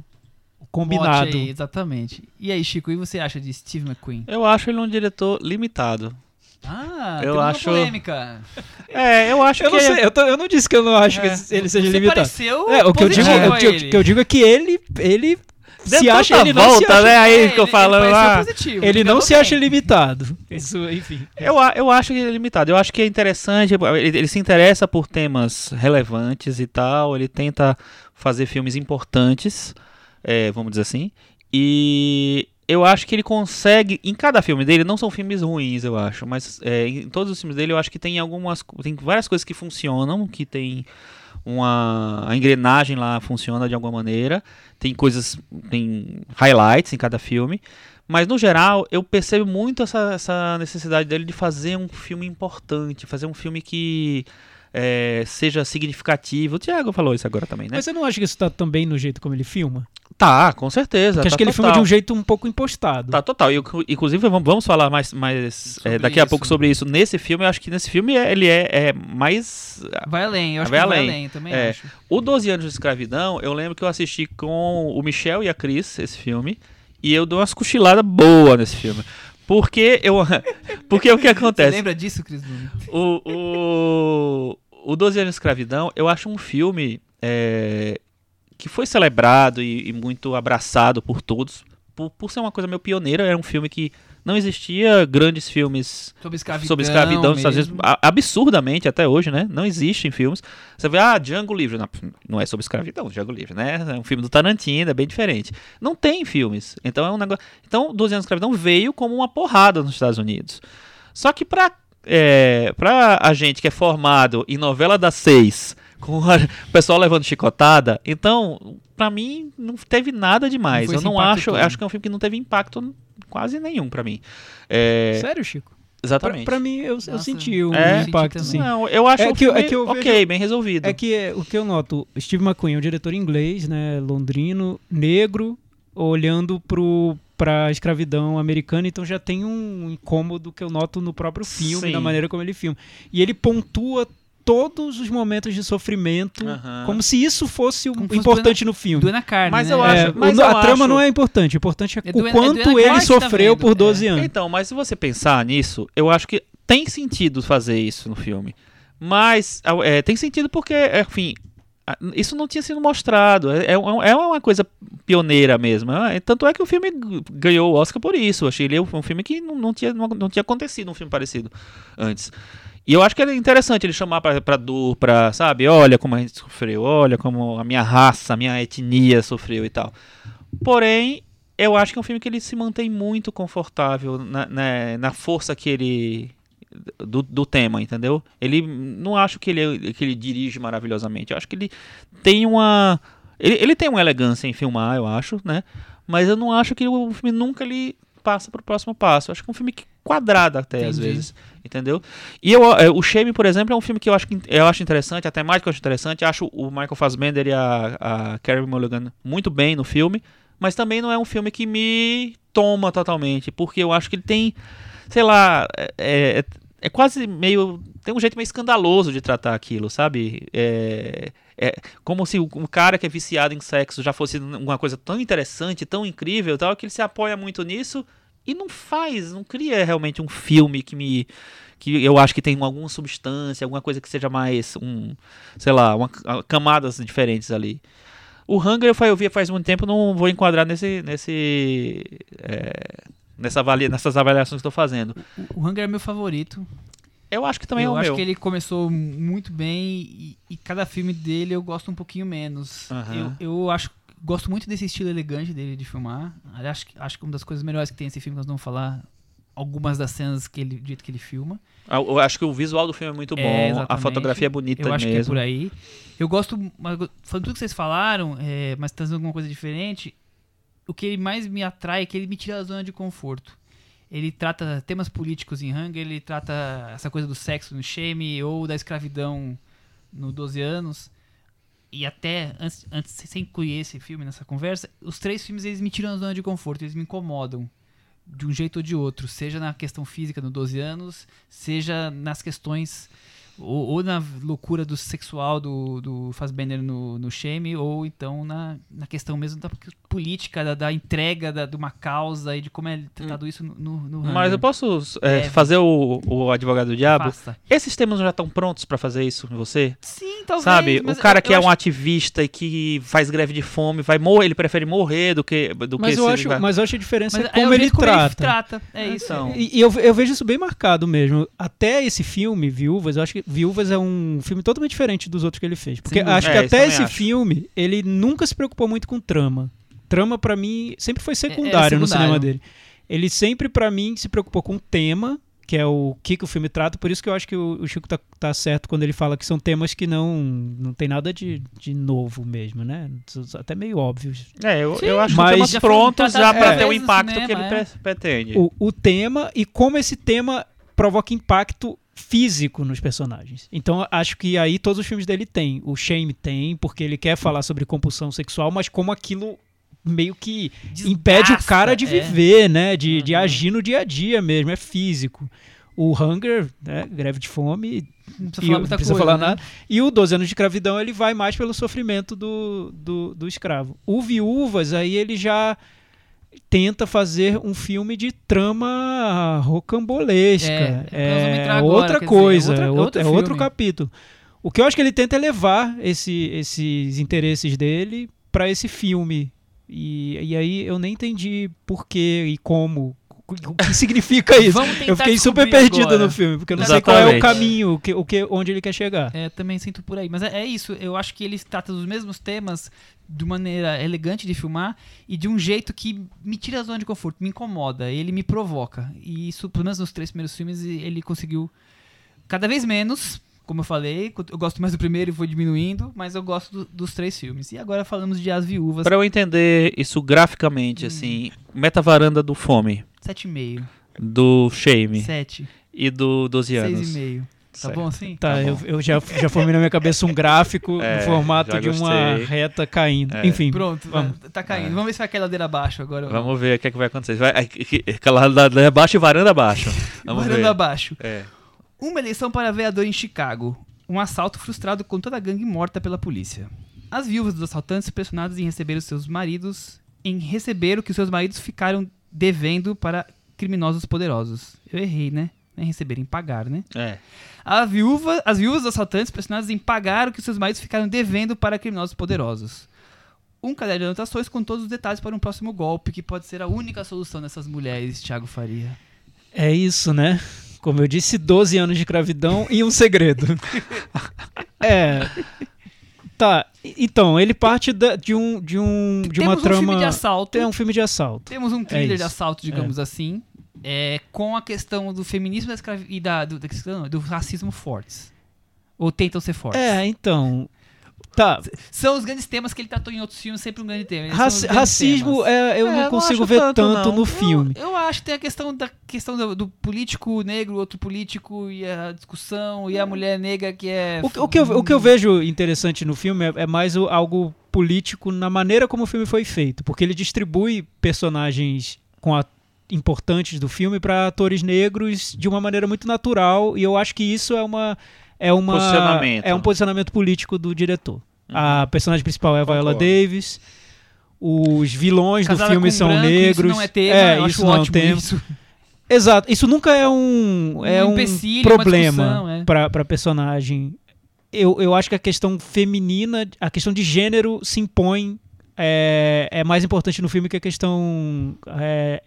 o combinado. aí, exatamente. E aí, Chico, e você acha de Steve McQueen? Eu acho ele um diretor limitado. Ah, Eu tem uma acho- polêmica. *laughs* É, eu acho Eu que. não, sei, eu, tô- eu não disse que eu não acho É. que ele seja Você limitado. pareceu É, o que eu digo, o a que eu, ele. que eu digo é que ele, ele Deu se acha, ele não se volta, acha, né? Aí É, ficou ele- falando ele lá. positivo, ele não se bem. acha limitado. Isso, enfim. Eu, eu acho que ele é limitado. Eu acho que é interessante. Ele, ele se interessa por temas relevantes e tal. Ele tenta fazer filmes importantes, é, vamos dizer assim. E eu acho que ele consegue. Em cada filme dele, não são filmes ruins, eu acho. Mas é, em todos os filmes dele, eu acho que tem algumas. Tem várias coisas que funcionam, que tem uma a engrenagem lá funciona de alguma maneira. Tem coisas, tem highlights em cada filme. Mas no geral, eu percebo muito essa, essa necessidade dele de fazer um filme importante, fazer um filme que é, seja significativo. O Thiago falou isso agora também, né? Mas você não acha que isso tá também no jeito como ele filma? Tá, com certeza. Porque acho tá que ele filma de total. um jeito um pouco impostado. Tá total. E, inclu- inclusive, vamos, vamos falar mais, mais é, daqui a isso. pouco sobre isso. Nesse filme, eu acho que nesse filme é- ele é, é mais. Vai além, eu acho Vai que vai além. além, também É. acho. O 12 anos de escravidão, eu lembro que eu assisti com o Michel e a Cris, esse filme, e eu dou umas cochiladas boas nesse filme. Porque eu. *laughs* Porque o que Você acontece? lembra disso, Cris Nunes? O, o, o 12 anos de escravidão, eu acho um filme é, que foi celebrado e, e muito abraçado por todos. Por, por ser uma coisa meio pioneira, era um filme que Não existia grandes filmes Sobre escravidão. sobre escravidão nos Estados. Unidos, absurdamente até hoje, né? Não existem filmes. Você vê, ah, Django Livre. Não, não é sobre escravidão, Django Livre, né? É um filme do Tarantino, é bem diferente. Não tem filmes. Então é um negócio. Então, 12 anos de escravidão veio como uma porrada nos Estados Unidos. Só que pra, é, pra a gente que é formado em novela das seis, com a- o pessoal levando chicotada, então, pra mim, não teve nada demais. Eu não acho. todo. Acho que é um filme que não teve impacto quase nenhum pra mim. É, Sério, Chico? Pra, exatamente. pra mim, eu, eu Nossa, senti um É? impacto, sim. Não, eu acho É o que eu- filme é que eu ok, vejo- bem resolvido. É que é, o que eu noto, Steve McQueen é um diretor inglês, né, londrino, negro, olhando pro pra escravidão americana, então já tem um incômodo que eu noto no próprio filme, Sim. na maneira como ele filma. E ele pontua todos os momentos de sofrimento como se isso fosse o Como fosse importante no filme. Doer na carne, Mas né? eu É, acho- o- mas a eu trama acho- não é importante, o importante é, É o doer- é quanto doer na ele tá sofreu por 12 É. anos. Então, mas se você pensar nisso, eu acho que tem sentido fazer isso no filme. Mas é, tem sentido porque, enfim, a- isso não tinha sido mostrado. É, é um- é uma coisa pioneira mesmo. É, Tanto é que o filme ganhou o Oscar por isso. Eu achei ele um filme que não, não tinha, não, não tinha acontecido um filme parecido antes. E eu acho que é interessante ele chamar pra, pra dor, pra, sabe, olha como a gente sofreu, olha como a minha raça, a minha etnia sofreu e tal. Porém, eu acho que é um filme que ele se mantém muito confortável na, na, na força que ele. Do, do tema, entendeu? Ele não acho que ele, que ele dirige maravilhosamente. Eu acho que ele tem uma. Ele, ele tem uma elegância em filmar, eu acho, né? Mas eu não acho que o filme nunca ele passa pro próximo passo. Eu acho que é um filme que- quadrado até, às Entendi. vezes. Entendeu? E eu, é, o Shame, por exemplo, é um filme que eu acho, que- eu acho interessante, a temática eu acho interessante. Acho o Michael Fassbender e a, a Carey Mulligan muito bem no filme. Mas também não é um filme que me toma totalmente. Porque eu acho que ele tem, sei lá, é, é, quase meio. Tem um jeito meio escandaloso de tratar aquilo, sabe? É, é como se um cara que é viciado em sexo já fosse uma coisa tão interessante, tão incrível, tal, que ele se apoia muito nisso e não faz, não cria realmente um filme que me que eu acho que tem alguma substância, alguma coisa que seja mais um, sei lá, uma, camadas diferentes ali. O Hunger eu vi faz muito tempo, não vou enquadrar nesse nesse é, nessa avalia, nessas avaliações que estou fazendo. O Hunger é meu favorito. Eu acho que também eu é o acho meu. que ele começou muito bem e, e cada filme dele eu gosto um pouquinho menos. Aham. Eu, eu acho gosto muito desse estilo elegante dele de filmar. Acho, que- acho que uma das coisas melhores que tem esse filme, nós vamos falar algumas das cenas que ele, do jeito que ele filma. Ah, Eu acho que o visual do filme é muito É, bom, a exatamente. fotografia é bonita Eu acho que é mesmo. por aí. Eu gosto, mas, falando tudo que vocês falaram, é, mas trazendo alguma coisa diferente, o que mais me atrai é que ele me tira da zona de conforto. Ele trata temas políticos em Hunger, ele trata essa coisa do sexo no Shame ou da escravidão no 12 anos. E até, antes, antes sem incluir esse filme nessa conversa, os três filmes eles me tiram da zona de conforto, eles me incomodam de um jeito ou de outro, seja na questão física no 12 anos, seja nas questões ou, ou na loucura do sexual do, do Fassbender no, no Shame, ou então na, na questão mesmo da política, da, da entrega da, de uma causa e de como é tratado isso no, no, no Mas eu posso é, Deve. fazer o, o advogado do diabo? Faça. Esses temas já estão prontos pra fazer isso em você? Sim, talvez. Sabe? O cara eu- que eu é acho- um ativista e que faz greve de fome, vai morrer, ele prefere morrer do que do Mas que eu, acho, vai- mas eu acho a diferença mas é é como ele como trata. Ele trata. É isso. Então. E, e eu, eu vejo isso bem marcado mesmo. Até esse filme, Viúvas, eu acho que Viúvas é um filme totalmente diferente dos outros que ele fez. Porque dúvida. acho É, que até esse acho. filme, ele nunca se preocupou muito com trama. Trama, pra mim, sempre foi secundário, no secundário. cinema dele. Ele sempre, pra mim, se preocupou com o tema, que é o que, que o filme trata. Por isso que eu acho que o, o Chico tá, tá certo quando ele fala que são temas que não, não tem nada de, de novo mesmo, né? Até meio óbvios. É, eu, Sim, eu acho mas- que temas prontos já pra várias ter o no impacto que cinema, ele é. pre- pretende. o, o tema e como esse tema provoca impacto físico nos personagens. Então acho que aí todos os filmes dele têm. O Shame tem, porque ele quer falar sobre compulsão sexual, mas como aquilo meio que impede o Desgasta, cara de é. viver, né? De, de Uhum. agir no dia a dia mesmo, é físico. O Hunger, né? greve de fome, Não precisa e falar não muita precisa coisa. falar né? nada. E o 12 anos de escravidão, ele vai mais pelo sofrimento do, do, do escravo. O Viúvas, aí ele já tenta fazer um filme de trama rocambolesca. É, É, entrar agora, outra dizer, coisa, outra- é outro outro, é outro capítulo. O que eu acho que ele tenta é levar esse, esses interesses dele para esse filme. E, e aí eu nem entendi por que e como o que *laughs* significa isso. Eu fiquei super perdido agora. no filme, porque eu não sei qual é o Exatamente. caminho, o que, o que, onde ele quer chegar. É, também sinto por aí. Mas é, é isso, eu acho que ele trata dos mesmos temas de maneira elegante de filmar e de um jeito que me tira da zona de conforto, me incomoda, ele me provoca. E isso, pelo menos nos três primeiros filmes, ele conseguiu cada vez menos, como eu falei, eu gosto mais do primeiro e vou diminuindo, mas eu gosto do- dos três filmes. E agora falamos de As Viúvas, Pra eu entender isso graficamente, assim, meta-varanda do Fome, 7,5, do Shame 7, e do 12 anos. 6,5. Tá Certo. bom assim? Tá, Tá eu, bom. eu já, já formei na minha cabeça um gráfico *laughs* É, no formato de uma reta caindo. É. Enfim, Pronto, vamos. tá caindo. É. Vamos ver se vai cair ladeira abaixo agora. Vamos ver o que, é que vai acontecer. Vai, aquela lá abaixo e varanda abaixo. *laughs* Vamos Varanda ver. abaixo. É. Uma eleição para vereador em Chicago. Um assalto frustrado com toda a gangue morta pela polícia. As viúvas dos assaltantes pressionadas em receber os seus maridos, em receber o que os seus maridos ficaram devendo para criminosos poderosos. Eu errei, né? Não é receber, em pagar, né? É. A viúva, as viúvas dos assaltantes pressionadas em pagar o que seus maridos ficaram devendo para criminosos poderosos. Um caderno de anotações com todos os detalhes para um próximo golpe, que pode ser a única solução dessas mulheres, Thiago Faria. É isso, né? Como eu disse, 12 anos de escravidão e um segredo. *laughs* é. Tá, então, ele parte da- de um de um de uma Temos um trama filme de assalto. É um filme de assalto. Temos um thriller de isso. assalto, digamos assim, é, com a questão do feminismo e da, do, não, do racismo fortes. Ou tentam ser fortes. É, então, tá, São os grandes temas que ele tratou em outros filmes, sempre um grande tema. Raci- racismo é, eu É, não não consigo acho ver tanto, tanto, não. no filme. Eu acho que tem a questão da questão do, do político negro, outro político, e a discussão, e a mulher negra que é. O, que- o que eu, o que eu vejo interessante no filme é, é mais o- algo político na maneira como o filme foi feito, porque ele distribui personagens com a- importantes do filme para atores negros de uma maneira muito natural e eu acho que isso é uma é uma Posicionamento. é um posicionamento político do diretor. A personagem principal é a Viola Concordo. Davis. Os vilões do Casada filme com são branco, negros. Isso não é tema, eu acho isso não é tema. isso. *laughs* Exato. Isso nunca é um, é Um um problema é. pra para personagem. Eu, eu acho que a questão feminina, a questão de gênero se impõe. É, é mais importante no filme que a questão é,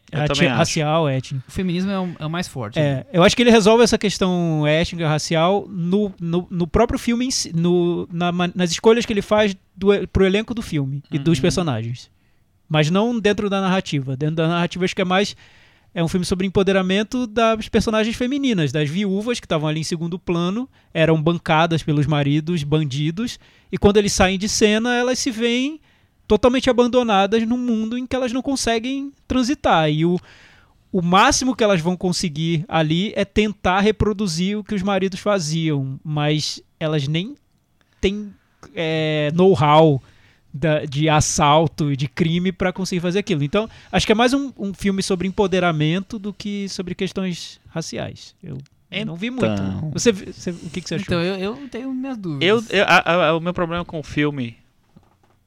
racial, étnica. O feminismo é o, é o mais forte. né? É, eu acho que ele resolve essa questão étnica, racial no, no, no próprio filme, si, no, na nas escolhas que ele faz do, pro elenco do filme e dos Uhum. personagens. Mas não dentro da narrativa. Dentro da narrativa, acho que é mais. É um filme sobre empoderamento das personagens femininas, das viúvas que estavam ali em segundo plano, eram bancadas pelos maridos bandidos, e quando eles saem de cena, elas se veem totalmente abandonadas num mundo em que elas não conseguem transitar. E o, o máximo que elas vão conseguir ali é tentar reproduzir o que os maridos faziam, mas elas nem têm é, know-how da- de assalto e de crime para conseguir fazer aquilo. Então, acho que é mais um, um filme sobre empoderamento do que sobre questões raciais. Eu não vi muito. Então. Você, você- o que, que você achou? Então, eu, eu tenho minhas dúvidas. Eu, eu- a- a- o meu problema com o filme,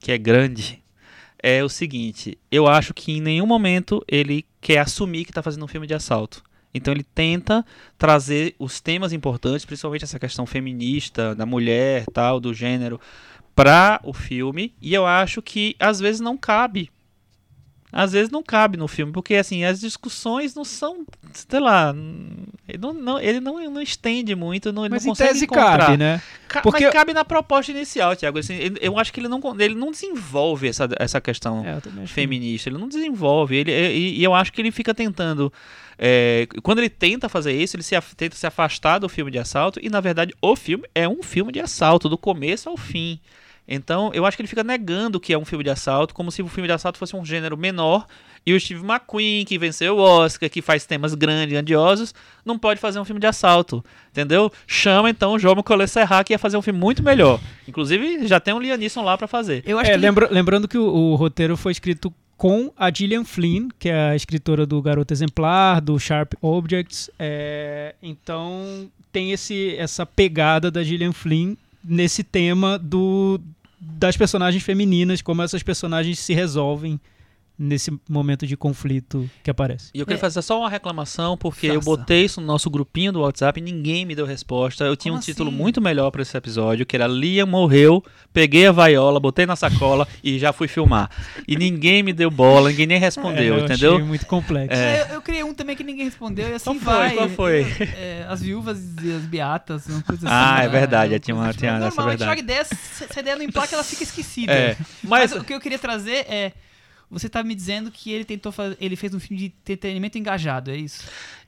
que é grande, é o seguinte: eu acho que em nenhum momento ele quer assumir que está fazendo um filme de assalto. Então ele tenta trazer os temas importantes, principalmente essa questão feminista, da mulher, tal, do gênero, para o filme. E eu acho que às vezes não cabe. Às vezes não cabe no filme, porque assim, as discussões não são, sei lá, ele não, não- ele não, não estende muito, não, ele Mas não consegue tese encontrar. cabe, né? Ca- Porque- Mas cabe na proposta inicial, Thiago. Assim, ele- eu acho que ele não, ele não desenvolve essa, essa questão É, feminista. Ele não desenvolve. Ele, e, e eu acho que ele fica tentando. é, quando ele tenta fazer isso, ele se, tenta se afastar do filme de assalto. E na verdade, o filme é um filme de assalto, do começo ao fim. Então, eu acho que ele fica negando que é um filme de assalto, como se o filme de assalto fosse um gênero menor. E o Steve McQueen, que venceu o Oscar, que faz temas grandes, grandiosos, não pode fazer um filme de assalto. Entendeu? Chama então o João Collet Serra, que ia fazer um filme muito melhor. Inclusive, já tem um Liam Neeson lá pra fazer. Eu acho É, que lembra- lembrando que o, o roteiro foi escrito com a Gillian Flynn, que é a escritora do Garoto Exemplar, do Sharp Objects. é, então tem esse, essa pegada da Gillian Flynn nesse tema do, das personagens femininas, como essas personagens se resolvem nesse momento de conflito que aparece. E eu queria É. fazer só uma reclamação, porque eu botei isso no nosso grupinho do WhatsApp e ninguém me deu resposta. Eu tinha Como um título assim? muito melhor pra esse episódio, que era Liam morreu, peguei a vaiola, botei na sacola e já fui filmar. E ninguém me deu bola, ninguém nem respondeu, É, eu entendeu? Achei muito complexo. É. Eu, eu criei um também que ninguém respondeu e assim Qual foi? vai. Qual foi? *laughs* É, as viúvas e as beatas, uma coisa assim. Ah, é né? verdade, Uma tinha coisa uma- tinha essa Normalmente verdade. joga ideia, se se a ideia não emplaca, ela fica esquecida. É, Mas, mas o que eu queria trazer é. Você tá me dizendo que ele tentou fazer. Ele fez um filme de entretenimento engajado, é isso?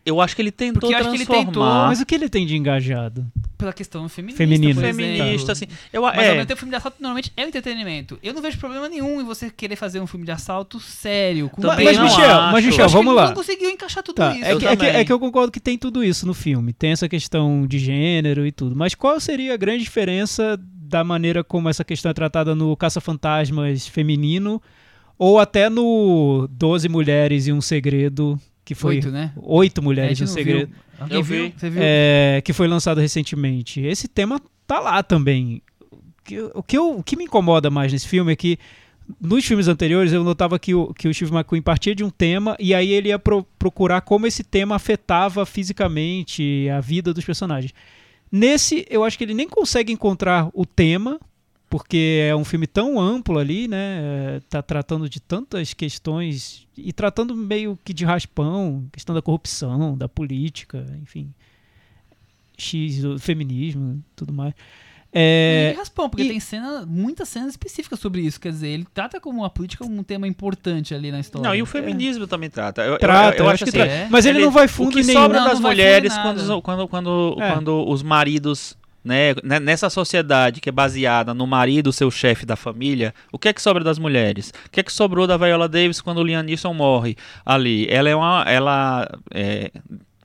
eu acho que ele tentou Porque eu acho que ele transformar tentou, Mas o que ele tem de engajado? Pela questão feminista. Feminina. por exemplo. feminista, assim. Eu, Mas ao é, mesmo tempo, o filme de assalto normalmente é um entretenimento. Eu não vejo problema nenhum em você querer fazer um filme de assalto sério. Com Também mas, não Michel, acho. mas Eu Michel, acho que vamos ele lá. não conseguiu encaixar tudo Tá, isso. é, Eu que, é, que, também. é que eu concordo que tem tudo isso no filme. Tem essa questão de gênero e tudo. Mas qual seria a grande diferença da maneira como essa questão é tratada no Caça-Fantasmas feminino ou até no Doze Mulheres e um Segredo, que foi Oito, né? Oito Mulheres e um Segredo, viu. Alguém Eu viu? vi. Você viu? é, que foi lançado recentemente. Esse tema tá lá também. O que, o, que eu- o que me incomoda mais nesse filme é que nos filmes anteriores eu notava que o, que o Steve McQueen partia de um tema e aí ele ia pro- procurar como esse tema afetava fisicamente a vida dos personagens. Nesse, eu acho que ele nem consegue encontrar o tema, porque é um filme tão amplo ali, né? É, Tá tratando de tantas questões e tratando meio que de raspão, questão da corrupção, da política, enfim. X, o feminismo, tudo mais. É, É, de raspão, porque e- tem cena, muitas cenas específicas sobre isso. Quer dizer, ele trata como a política como um tema importante ali na história. não, e o feminismo também trata. Eu, trata, eu, eu acho acho que assim, trata. é. Mas ele, ele- não vai o fundo que em nenhum. sobra Não, das não mulheres quando, quando, quando, É. quando os maridos, né, né, nessa sociedade que é baseada no marido, seu chefe da família, o que é que sobra das mulheres? O que é que sobrou da Viola Davis quando o Liam Neeson morre ali? Ela é uma, ela, é,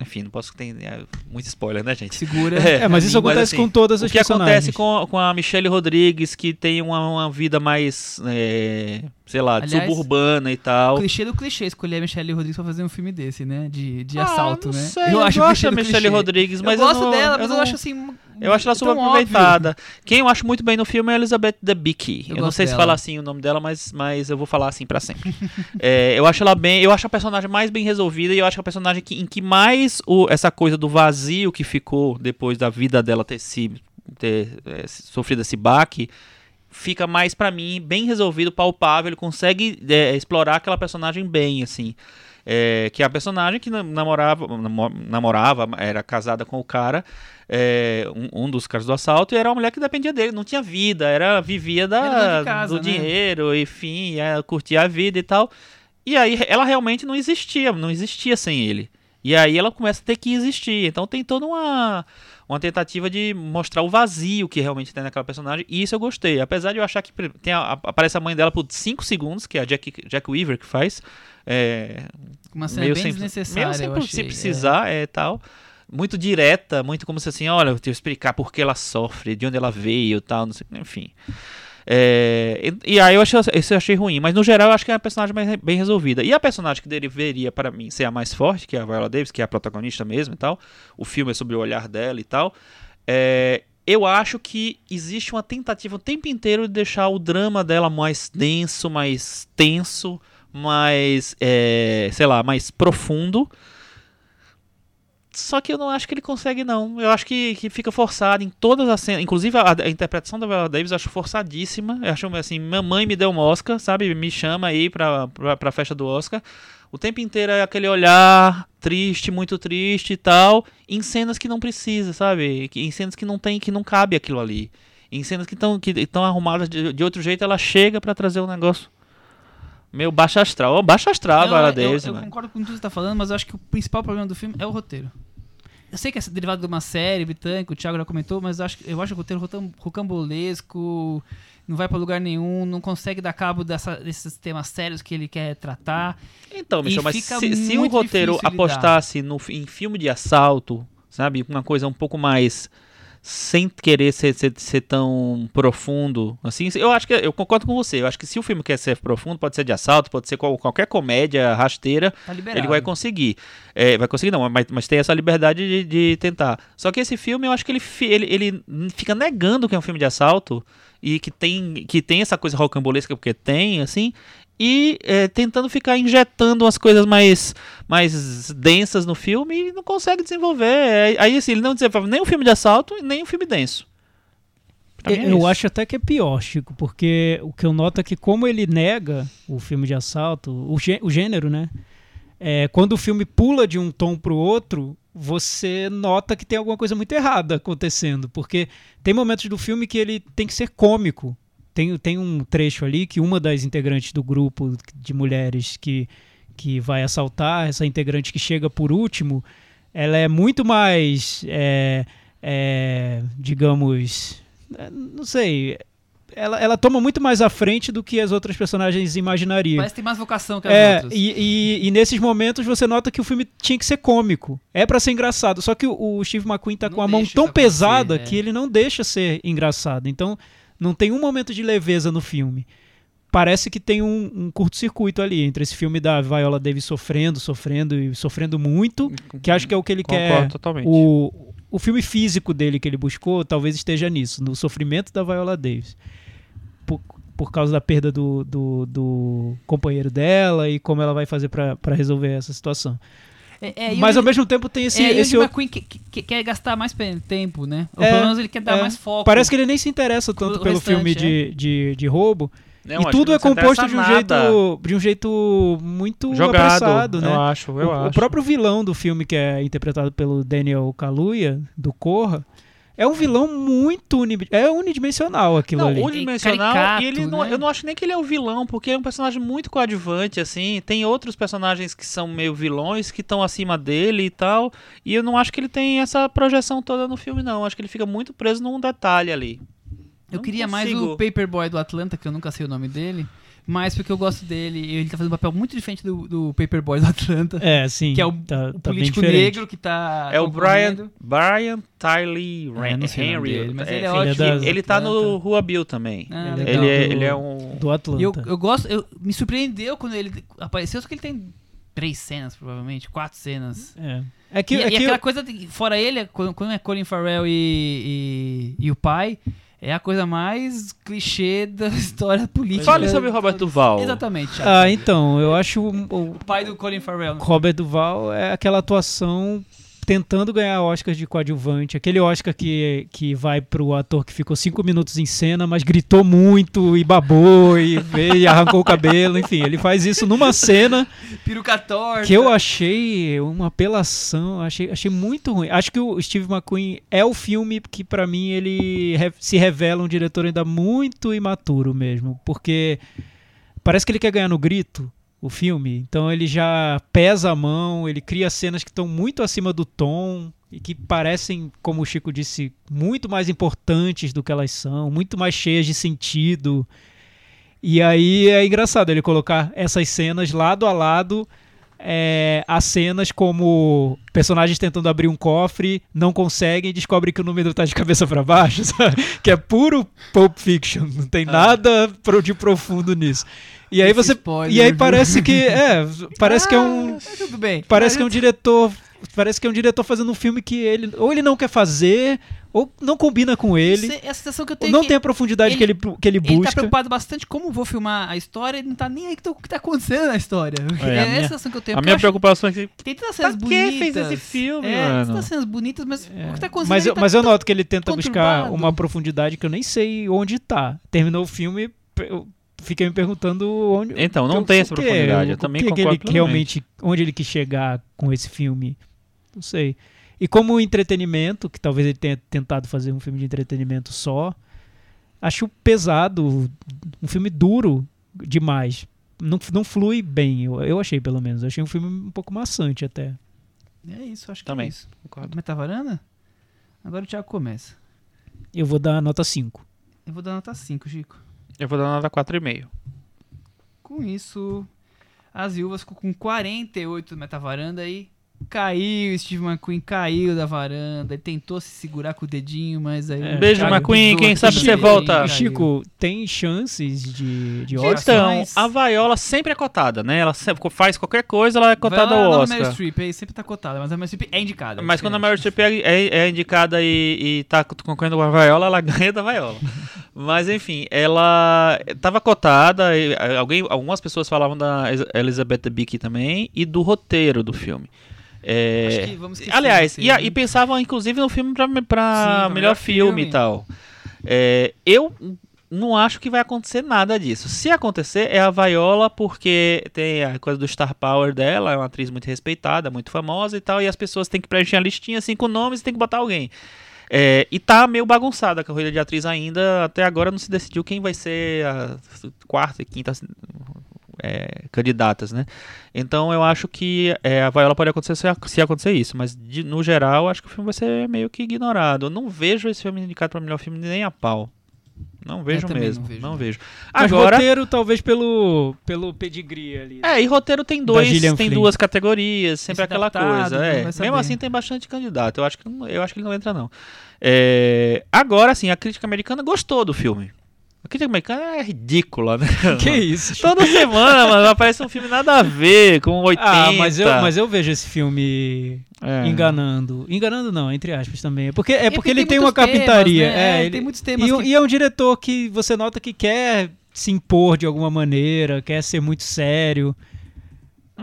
enfim, não posso ter é, muito spoiler, né, gente? Segura. É, mas isso *laughs* Mas, acontece assim, com todas O as que personagens. acontece com, com a Michelle Rodrigues, que tem uma, uma vida mais, é, sei lá, Aliás, suburbana e O tal. clichê do clichê escolher a Michelle Rodrigues pra fazer um filme desse, né? De, de Ah, assalto, né? sei, eu, acho gosto da Michelle. Rodrigues, mas eu gosto não- dela, mas eu, não- acho assim. Eu acho ela tão subaproveitada. Quem eu acho muito bem no filme é a Elizabeth Debicki. Eu Eu, não sei se dela. falar assim o nome dela, mas, mas eu vou falar assim pra sempre. *laughs* É, eu acho ela bem. Eu acho a personagem mais bem resolvida e eu acho que a personagem que, em que mais o, essa coisa do vazio que ficou depois da vida dela ter, se, ter é, sofrido esse baque fica mais pra mim bem resolvido, palpável. Ele consegue é, explorar aquela personagem bem, assim. É, que é a personagem que nam- namorava, namo- namorava, era casada com o cara, é, um, um dos caras do assalto, e era uma mulher que dependia dele, não tinha vida, era vivia da, casa, do né? dinheiro, enfim, é, curtia a vida e tal. E aí ela realmente não existia, não existia sem ele. E aí ela começa a ter que existir. Então tem toda uma, uma tentativa de mostrar o vazio que realmente tem naquela personagem. E isso eu gostei. Apesar de eu achar que tem a- aparece a mãe dela por 5 segundos, que é a Jack, Jack Weaver que faz. É, Uma cena meio bem sem, desnecessária, meio sem, achei. se precisar, é. tal. Muito direta, muito como se assim, olha, eu tenho que explicar por que ela sofre, de onde ela veio tal, não sei, enfim. É, e, e aí eu achei, eu achei ruim, mas no geral eu acho que é a personagem mais bem resolvida. E a personagem que deveria, para mim, ser a mais forte, que é a Viola Davis, que é a protagonista mesmo e tal, o filme é sobre o olhar dela e tal, é, eu acho que existe uma tentativa o tempo inteiro de deixar o drama dela mais denso, mais tenso, mais, é, sei lá, mais profundo. Só que eu não acho que ele consegue, não. Eu acho que, que fica forçado em todas as cenas. Inclusive, a, a interpretação da Viola Davis eu acho forçadíssima. Eu acho assim, mamãe me deu um Oscar, sabe? Me chama aí pra, pra, pra festa do Oscar. O tempo inteiro é aquele olhar triste, muito triste e tal. Em cenas que não precisa, sabe? Em cenas que não tem, que não cabe aquilo ali. Em cenas que estão que arrumadas de, de outro jeito, ela chega pra trazer um negócio meio baixo astral. Baixo astral, a Não, Viola eu, Davis, eu mano. concordo com tudo que você tá falando, mas eu acho que o principal problema do filme é o roteiro. Eu sei que é derivado de uma série britânica, o Thiago já comentou, mas eu acho, eu acho o roteiro rocambolesco, não vai pra lugar nenhum, não consegue dar cabo dessa- desses temas sérios que ele quer tratar. Então, Michel, mas se, se o roteiro apostasse no, em filme de assalto, sabe? Uma coisa um pouco mais. Sem querer ser, ser, ser tão profundo, assim, eu acho que eu concordo com você. Eu acho que se o filme quer ser profundo, pode ser de assalto, pode ser qual- qualquer comédia rasteira, Tá ele vai conseguir. É, vai conseguir não, mas, mas tem essa liberdade de, de tentar. Só que esse filme, eu acho que ele, ele, ele fica negando que é um filme de assalto e que tem, que tem essa coisa rocambolesca, porque tem, assim, e é, tentando ficar injetando umas coisas mais, mais densas no filme e não consegue desenvolver. É, aí, assim, ele não desenvolve nem um filme de assalto e nem um filme denso. Pra mim é eu acho até que é pior, Chico, porque o que eu noto é que como ele nega o filme de assalto, o, gê- o gênero, né? É, quando o filme pula de um tom pro outro, você nota que tem alguma coisa muito errada acontecendo, porque tem momentos do filme que ele tem que ser cômico. Tem, tem um trecho ali que uma das integrantes do grupo de mulheres que, que vai assaltar, essa integrante que chega por último, ela é muito mais, é, é, digamos, é, não sei, ela, ela toma muito mais à frente do que as outras personagens imaginariam. Parece que tem mais vocação que as É, outras. e, e- e nesses momentos você nota que o filme tinha que ser cômico. É pra ser engraçado. Só que o, o Steve McQueen tá Não com a mão tão pesada é. que ele não deixa ser engraçado. Então, não tem um momento de leveza no filme. Parece que tem um, um curto-circuito ali entre esse filme da Viola Davis sofrendo, sofrendo e sofrendo muito, que acho que é o que ele Concordo quer. totalmente. O, o filme físico dele que ele buscou talvez esteja nisso, no sofrimento da Viola Davis. Por, por causa da perda do, do, do companheiro dela e como ela vai fazer pra resolver essa situação. É, é, Mas o- ao mesmo tempo tem esse, é, e o esse Steve outro. McQueen que- que- quer gastar mais tempo, né? Ou É, pelo menos ele quer dar é. mais foco. Parece que ele nem se interessa O tanto pelo restante, filme é. de, de, de roubo. Não, e tudo é composto de um, nada. jeito, de um jeito muito jogado, apressado, né? eu acho, eu o, o acho. próprio vilão do filme, que é interpretado pelo Daniel Kaluuya, do Corra, é um vilão muito uni, é unidimensional aquilo Não, ali. unidimensional caricato, e ele não, né? eu não acho nem que ele é o vilão, porque é um personagem muito coadjuvante, assim. Tem outros personagens que são meio vilões, que estão acima dele e tal. E eu não acho que ele tem essa projeção toda no filme, não. Acho que ele fica muito preso num detalhe ali. Eu Não queria mais consigo. o Paperboy do Atlanta, que eu nunca sei o nome dele. Mas porque eu gosto dele, ele tá fazendo um papel muito diferente do, do Paperboy do Atlanta. É, sim. que é o, tá, o tá político diferente. negro que tá. é o Brian. Brian É, o nome Henry. dele, mas É, ele é filho ótimo. das- Ele, tá no. Rua Bill também. Ah, Ele é ele, é, do- ele é um. Do Atlanta. Eu, eu gosto, eu, me surpreendeu quando ele apareceu, só que ele tem três cenas, provavelmente, quatro cenas. É. É que, e, é e que aquela eu- coisa, de- fora ele, é quando, quando é Colin Farrell e, e, e o pai, é a coisa mais clichê da *laughs* história política. Fale sobre o Robert Duval. Exatamente. Thiago. Ah, então, eu acho o, o O pai do Colin Farrell. Robert Duval é aquela atuação tentando ganhar Oscar de coadjuvante. Aquele Oscar que, que vai pro ator que ficou cinco minutos em cena, mas gritou muito e babou e, veio, e arrancou o cabelo. Enfim, ele faz isso numa cena Peruca torta. que eu achei uma apelação, achei, achei muito ruim. Acho que o Steve McQueen é o filme que pra mim ele se revela um diretor ainda muito imaturo mesmo, porque parece que ele quer ganhar no grito o filme, então ele já pesa a mão, ele cria cenas que estão muito acima do tom e que parecem, como o Chico disse, muito mais importantes do que elas são, muito mais cheias de sentido. E aí é engraçado ele colocar essas cenas lado a lado é, as cenas como personagens tentando abrir um cofre, não conseguem e descobrem que o número tá de cabeça para baixo, *laughs* sabe? Que é puro Pulp Fiction, não tem nada pro- de profundo nisso. E aí você spoiler, e aí parece que *laughs* é, parece que é um tudo bem. parece que é um diretor parece que é um diretor fazendo um filme que ele ou ele não quer fazer ou não combina com ele, Isso é a sensação que eu ou tenho não que tem a profundidade que ele que ele Ele tá busca. preocupado bastante como vou filmar a história e não tá nem aí com o que tá acontecendo na história. É, a essa minha- sensação que eu tenho. A minha preocupação é que que Tem tantas cenas que bonitas. fez esse filme, é, mano? tantas cenas bonitas, mas É, o que tá acontecendo mas ele eu, tá mas eu noto que ele tenta buscar conturbado. uma profundidade que eu nem sei onde tá. Terminou o filme, eu fiquei me perguntando onde. Então, não tem que- essa que- profundidade, eu também que que concordo ele plenamente. realmente onde ele quis chegar com esse filme. Não sei. E como entretenimento, que talvez ele tenha tentado fazer um filme de entretenimento só, acho pesado, um filme duro demais. Não, não flui bem, eu, eu achei pelo menos. Eu achei um filme um pouco maçante até. É isso, acho que Também. é isso. Concordo. Metavaranda? Agora o Thiago começa. Eu vou dar nota 5. Eu vou dar nota 5, Chico. eu vou dar nota 4,5. Com isso, as viúvas ficou com 48 do metavaranda e caiu. Steve McQueen caiu da varanda. Ele tentou se segurar com o dedinho, mas aí. É, Beijo, McQueen, pisou quem sabe você volta. caiu. Chico, tem chances de, de Então, Oscar? Então, a Viola sempre é cotada, né? Ela faz qualquer coisa, ela é cotada lá ao na Oscar. Meryl Streep, aí sempre tá cotada, mas a Meryl Streep é indicada. Mas quando a Meryl. Streep é, é- é indicada e, e tá concorrendo com a Viola, ela *laughs* ganha da Viola. Mas enfim, ela estava cotada, e, alguém, algumas pessoas falavam da Elizabeth Debicki também e do roteiro do filme. É, aliás, e, e pensavam inclusive no filme para melhor, pra melhor filme, filme. e tal. É, eu não acho que vai acontecer nada disso. Se acontecer, é a Viola, porque tem a coisa do Star Power dela, é uma atriz muito respeitada, muito famosa e tal, e as pessoas têm que preencher a listinha, cinco nomes e tem que botar alguém. É, e tá meio bagunçada a corrida de atriz ainda. Até agora não se decidiu quem vai ser a quarta e quinta é, candidatas, né? Então eu acho que é, a Viola pode acontecer se, se acontecer isso, mas de- no geral acho que o filme vai ser meio que ignorado. Eu não vejo esse filme indicado para melhor filme nem a pau. Não vejo também mesmo, não vejo, não não. vejo. Mas Agora, roteiro, talvez pelo, pelo pedigree ali. é, e roteiro tem dois, tem Flynn. duas categorias, sempre Esse aquela adaptado, coisa. não É. Mesmo assim tem bastante candidato. Eu acho que não, eu acho que ele não entra não. É, agora sim, a crítica americana gostou do filme. A crítica americana é ridícula, né? *laughs* Que isso? Toda semana, mano, aparece um filme nada a ver com 80. Ah, mas eu, mas eu vejo esse filme É. enganando. Enganando não, entre aspas também. É porque, é porque Ele ele tem tem uma temas, capitaria. né? É, É, ele tem muitos temas e, que- e é um diretor que você nota que quer se impor de alguma maneira, quer ser muito sério.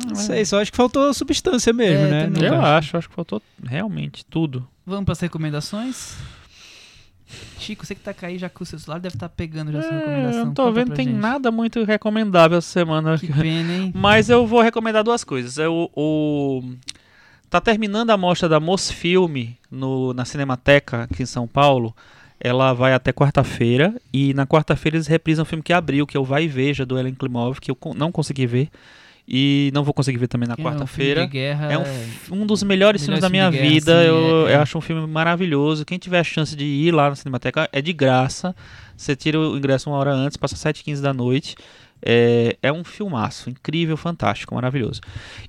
Não sei, só acho que faltou substância mesmo, É, né? Eu acho, acho que faltou realmente tudo. Vamos para as recomendações? Chico, você que tá aí já com o seu celular deve estar pegando já a sua É, recomendação. não tô Conta vendo, tem gente. nada muito recomendável essa semana. Que pena, hein? *laughs* Mas eu vou recomendar duas coisas. É o, Tá terminando a mostra da Mosfilme no, na Cinemateca aqui em São Paulo. Ela vai até quarta-feira. E na quarta-feira eles reprisam o filme que abriu, que é o Vai e Veja, do Ellen Klimov, que eu não consegui ver. E não vou conseguir ver também na é um filme quarta-feira. de guerra. É um, um dos melhores filmes da minha de vida. guerra, eu, sim, é, eu é. acho um filme maravilhoso. Quem tiver a chance de ir lá na Cinemateca é de graça. Você tira o ingresso uma hora antes, passa 7h15 da noite. É, é um filmaço, incrível, fantástico, maravilhoso.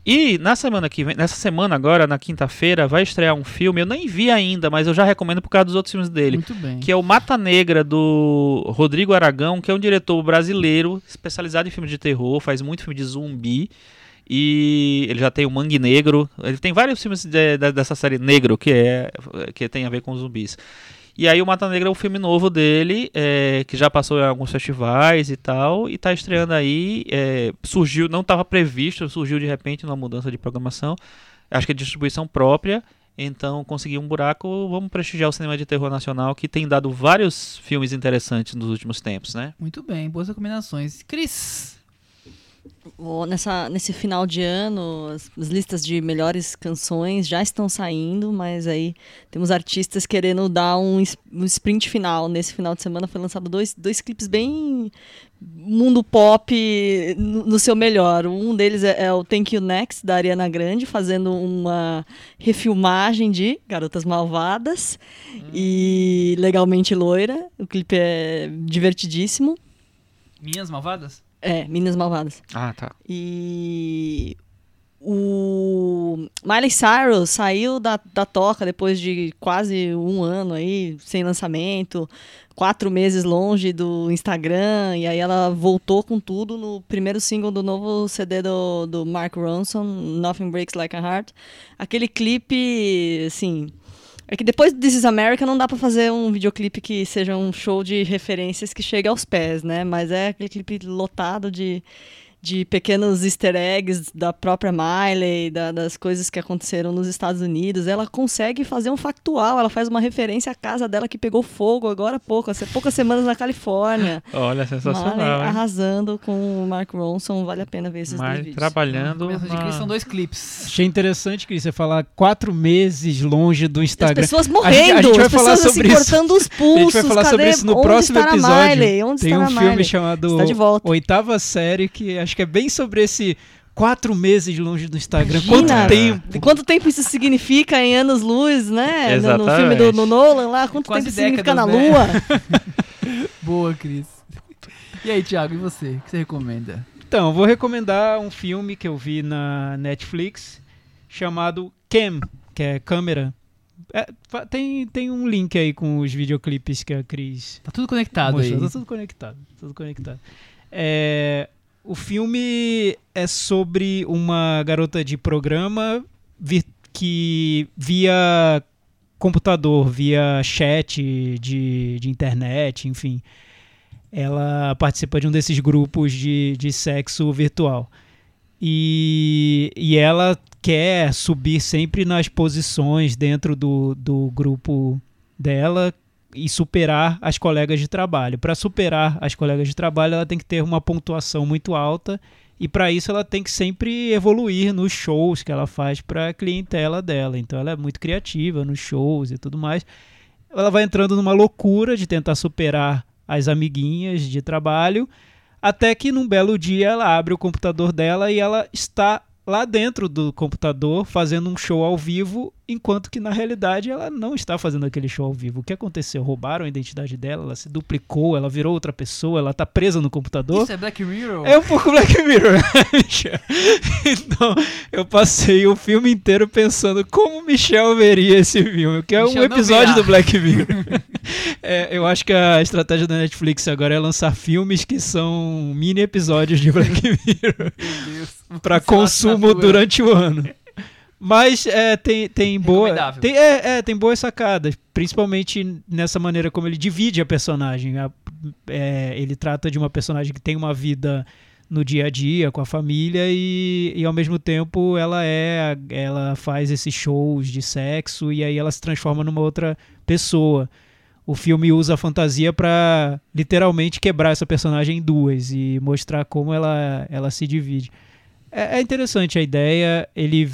E na semana que vem, nessa semana agora, na quinta-feira, vai estrear um filme. Eu nem vi ainda, mas eu já recomendo por causa dos outros filmes dele Muito bem. que é o Mata Negra do Rodrigo Aragão, que é um diretor brasileiro especializado em filmes de terror, faz muito filme de zumbi. E ele já tem o Mangue Negro, ele tem vários filmes de- de- dessa série Negro que é que tem a ver com zumbis. E aí o Mata Negra é um filme novo dele, é, que já passou em alguns festivais e tal, e tá estreando aí. é, surgiu, não estava previsto, surgiu de repente numa mudança de programação. Acho que é distribuição própria. Então consegui um buraco. Vamos prestigiar o cinema de terror nacional, que tem dado vários filmes interessantes nos últimos tempos, né? Muito bem, boas recomendações. Cris, Nessa, nesse final de ano, as, as listas de melhores canções já estão saindo, mas aí temos artistas querendo dar um, um sprint final. Nesse final de semana foi lançado dois, dois clipes bem mundo pop no, no seu melhor. Um deles é, é o Thank You Next, da Ariana Grande, fazendo uma refilmagem de Garotas Malvadas e Legalmente Loira. O clipe é divertidíssimo. Minhas Malvadas? É, Meninas Malvadas. Ah, tá. E o Miley Cyrus saiu da, da toca depois de quase um ano aí, sem lançamento, quatro meses longe do Instagram, e aí ela voltou com tudo no primeiro single do novo CD do, do Mark Ronson, Nothing Breaks Like a Heart. Aquele clipe, assim... É que depois do This is America não dá pra fazer um videoclipe que seja um show de referências que chegue aos pés, né? Mas é aquele clipe lotado de, de pequenos easter eggs da própria Miley, da- das coisas que aconteceram nos Estados Unidos. Ela consegue fazer um factual, ela faz uma referência à casa dela que pegou fogo agora há pouco, há poucas semanas na Califórnia. Olha, Miley sensacional, hein? arrasando com o Mark Ronson, vale a pena ver esses dois Mas vídeos. trabalhando. Recomendações de Cris são dois clipes. Achei interessante, Cris, você falar quatro meses longe do As Instagram. pessoas A morrendo, gente- a gente vai as falar pessoas assim, sobre isso. cortando os A pulsos. gente vai falar cadê? sobre isso no Onde próximo está a episódio. Miley? Onde Tem está um a filme Miley? chamado Está de volta. Oitava Série, que acho que é bem sobre esse quatro meses longe do Instagram. Imagina, Quanto tempo? Quanto tempo isso significa em anos-luz, né? No- No, Exatamente. filme do no Nolan lá, quanto Quase tempo isso significa na né? Lua? *laughs* Boa, Cris. E aí, Thiago, e você? O que você recomenda? Então, eu vou recomendar um filme que eu vi na Netflix chamado Cam, que é câmera. É, tem, tem um link aí com os videoclipes que a Cris Tá tudo conectado aí. mostrou. Tá tudo conectado. Tudo conectado. É, o filme é sobre uma garota de programa que via computador, via chat de, de internet, enfim, ela participa de um desses grupos de, de sexo virtual. E, e ela quer subir sempre nas posições dentro do, do grupo dela e superar as colegas de trabalho. Para superar as colegas de trabalho, ela tem que ter uma pontuação muito alta e para isso ela tem que sempre evoluir nos shows que ela faz para a clientela dela. Então ela é muito criativa nos shows e tudo mais. Ela vai entrando numa loucura de tentar superar as amiguinhas de trabalho, até que num belo dia ela abre o computador dela e ela está lá dentro do computador fazendo um show ao vivo, enquanto que na realidade ela não está fazendo aquele show ao vivo. O que aconteceu? Roubaram a identidade dela, ela se duplicou, ela virou outra pessoa, ela está presa no computador. Isso é Black Mirror? É um pouco Black Mirror. então, eu passei o filme inteiro pensando como Michel veria esse filme, que é Michel um episódio do Black Mirror. *laughs* É, eu acho que a estratégia da Netflix agora é lançar filmes que são mini episódios de Black *laughs* Mirror para consumo durante o ano. Mas é, tem, tem boa. Tem, é, é, tem boas sacadas. Principalmente nessa maneira como ele divide a personagem. A- é, ele trata de uma personagem que tem uma vida no dia a dia com a família e, e ao mesmo tempo ela é ela faz esses shows de sexo e aí ela se transforma numa outra pessoa. O filme usa a fantasia para literalmente quebrar essa personagem em duas e mostrar como ela, ela se divide. É, é interessante a ideia. Ele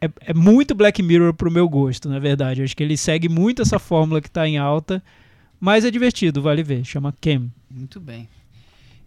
é, é muito Black Mirror pro meu gosto, na verdade. Eu acho que ele segue muito essa fórmula que tá em alta, mas é divertido, vale ver. Chama Kem. Muito bem.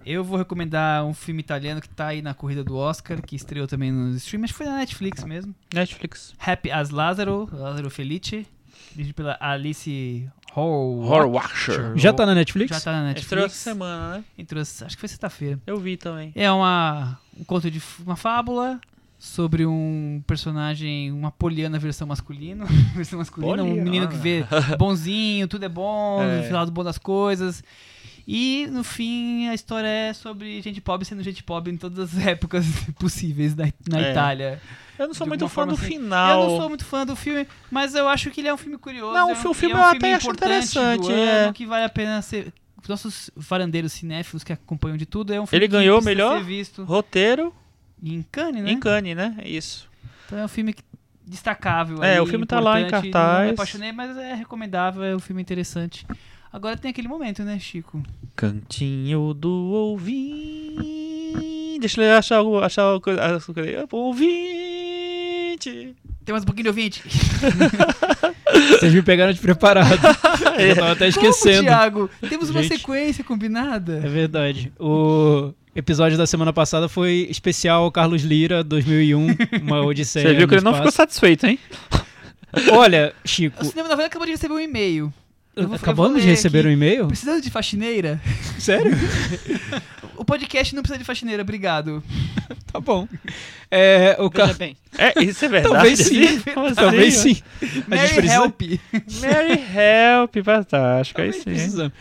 Eu vou recomendar um filme italiano que tá aí na corrida do Oscar, que estreou também nos streams, acho que foi na Netflix mesmo. Netflix. Happy as Lázaro, Lázaro Felice, dirigido pela Alice Hor Horwacher. Já tá na Netflix? Já tá na Netflix. essa semana, né? Entrou, acho que foi sexta-feira. Eu vi também. É uma, um conto de uma fábula sobre um personagem, uma poliana versão masculino, *laughs* versão masculina, um menino que vê bonzinho, tudo é bom, É. no final do bom das coisas. E no fim a história é sobre gente pobre sendo gente pobre em todas as *laughs* épocas possíveis na, na É. Itália. Eu não sou muito fã do assim, final. Eu não sou muito fã do filme, mas eu acho que ele é um filme curioso. Não, é o um, filme e é eu um até filme acho interessante, é. ano, que vale a pena ser. Os nossos varandeiros cinéfilos que acompanham de tudo, é um filme Ele ganhou melhor? ser visto. Roteiro E em Cannes, né? em Cannes, né? Isso. Então é um filme destacável. É, aí, o filme tá lá em cartaz. Não me apaixonei, mas é recomendável, é um filme interessante. Agora tem aquele momento, né, Chico? Cantinho do ouvinte. Deixa eu achar o. Achar o ouvinte. Tem mais um pouquinho de ouvinte. *laughs* Vocês me pegaram de preparado. *laughs* Eu tava até Como, esquecendo. Thiago? Temos uma Gente. sequência combinada. É verdade. O episódio da semana passada foi especial Carlos Lira 2001, uma *laughs* odisseia. Você viu que ele não ficou satisfeito, hein? Olha, Chico, O Cinema Novela acabou de receber um e-mail. Vou- acabamos de receber aqui. um e-mail? Precisando de faxineira? *laughs* Sério? *laughs* O podcast não precisa de faxineira, obrigado. Tá bom. É, o Veja Car... bem. É, isso é verdade. Talvez sim. Assim? Talvez sim. Mary precisa- Help. Mary Help, fantástico. Aí Talvez sim. precisamos.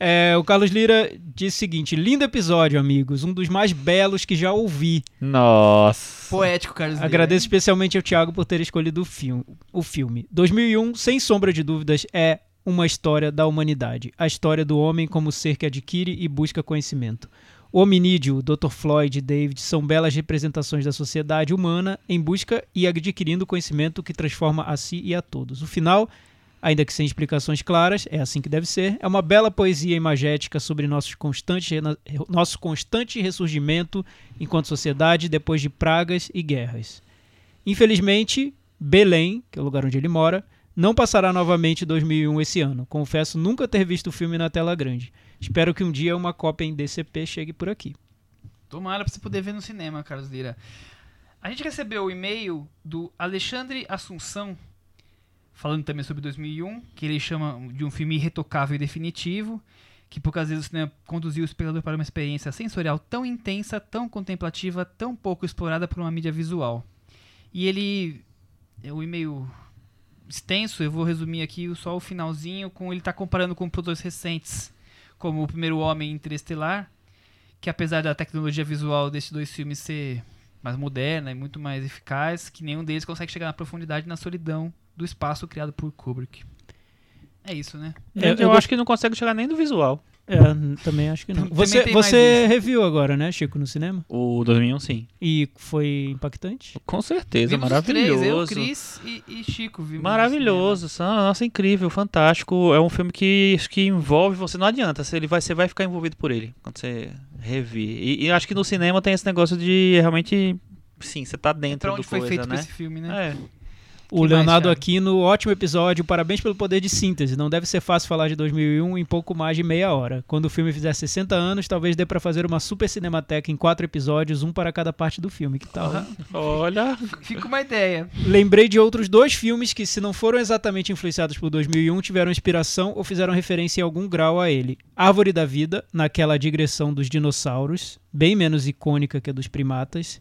É, o Carlos Lira disse o seguinte: lindo episódio, amigos. Um dos mais belos que já ouvi. Nossa. Poético, Carlos. Lira, Agradeço especialmente ao Thiago por ter escolhido o filme. O filme. 2001, sem sombra de dúvidas, é uma história da humanidade. A história do homem como ser que adquire e busca conhecimento. O hominídeo, Dr. Floyd e David são belas representações da sociedade humana em busca e adquirindo conhecimento que transforma a si e a todos. O final, ainda que sem explicações claras, é assim que deve ser, é uma bela poesia imagética sobre nossos constantes rena- nosso constante ressurgimento enquanto sociedade depois de pragas e guerras. Infelizmente, Belém, que é o lugar onde ele mora, não passará novamente 2001 esse ano. Confesso nunca ter visto o filme na tela grande. Espero que um dia uma cópia em DCP chegue por aqui. Tomara pra você poder ver no cinema, Carlos Lira. A gente recebeu o e-mail do Alexandre Assunção, falando também sobre 2001, que ele chama de um filme irretocável e definitivo, que poucas vezes o cinema conduziu o espectador para uma experiência sensorial tão intensa, tão contemplativa, tão pouco explorada por uma mídia visual. E ele. É um e-mail extenso, eu vou resumir aqui só o finalzinho, com ele tá comparando com produtores recentes, como O Primeiro Homem Interestelar, que apesar da tecnologia visual desses dois filmes ser mais moderna e muito mais eficaz, que nenhum deles consegue chegar na profundidade e na solidão do espaço criado por Kubrick. É isso, né? Gente, eu eu, acho que não consegue chegar nem do visual. É, também acho que não. Você, você reviu agora, né, Chico, no cinema? O 2001, sim. E foi impactante? Com certeza, Vimos os três, eu, maravilhoso. Cris e, e Chico. Vimos Maravilhoso, nossa, incrível, fantástico. É um filme que, que envolve você. Não adianta, você, ele vai, você vai ficar envolvido por ele quando você revir. E, e acho que no cinema tem esse negócio de realmente. Sim, você tá dentro Pra onde do foi coisa, feito né? esse filme, né? É. O mais, Leonardo Thiago? Aquino, ótimo episódio, parabéns pelo poder de síntese. Não deve ser fácil falar de 2001 em pouco mais de meia hora. Quando o filme fizer 60 anos, talvez dê pra fazer uma super cinemateca em quatro episódios, um para cada parte do filme. Que tal? Olha. Fica uma ideia. Lembrei de outros dois filmes que, se não foram exatamente influenciados por 2001, tiveram inspiração ou fizeram referência em algum grau a ele. Árvore da Vida, naquela digressão dos dinossauros, bem menos icônica que a dos primatas.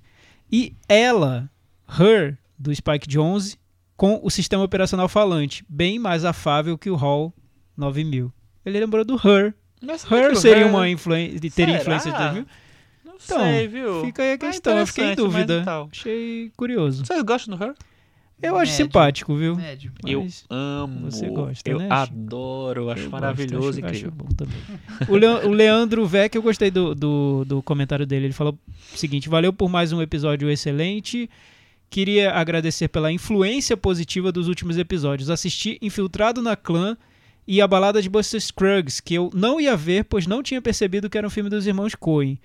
E Ela, Her, do Spike Jonze, com o sistema operacional falante, bem mais afável que o HAL 9000. Ele lembrou do Her. Mas Her seria Her- uma influência, teria influência de 2000? Não Então, sei, viu? Fica aí a Ah, questão, eu fiquei em dúvida. Achei curioso. Vocês gostam do Her? Eu acho Médio. simpático, viu? Médio. Eu amo. Você gosta, eu né, adoro, acho Eu maravilhoso, gosto, acho- incrível. acho bom também. o, Leo- o Leandro Vec, eu gostei do, do, do comentário dele. Ele falou o seguinte: valeu por mais um episódio excelente. Queria agradecer pela influência positiva dos últimos episódios. Assisti Infiltrado na Clã e A Balada de Buster Scruggs, que eu não ia ver, pois não tinha percebido que era um filme dos irmãos Coen.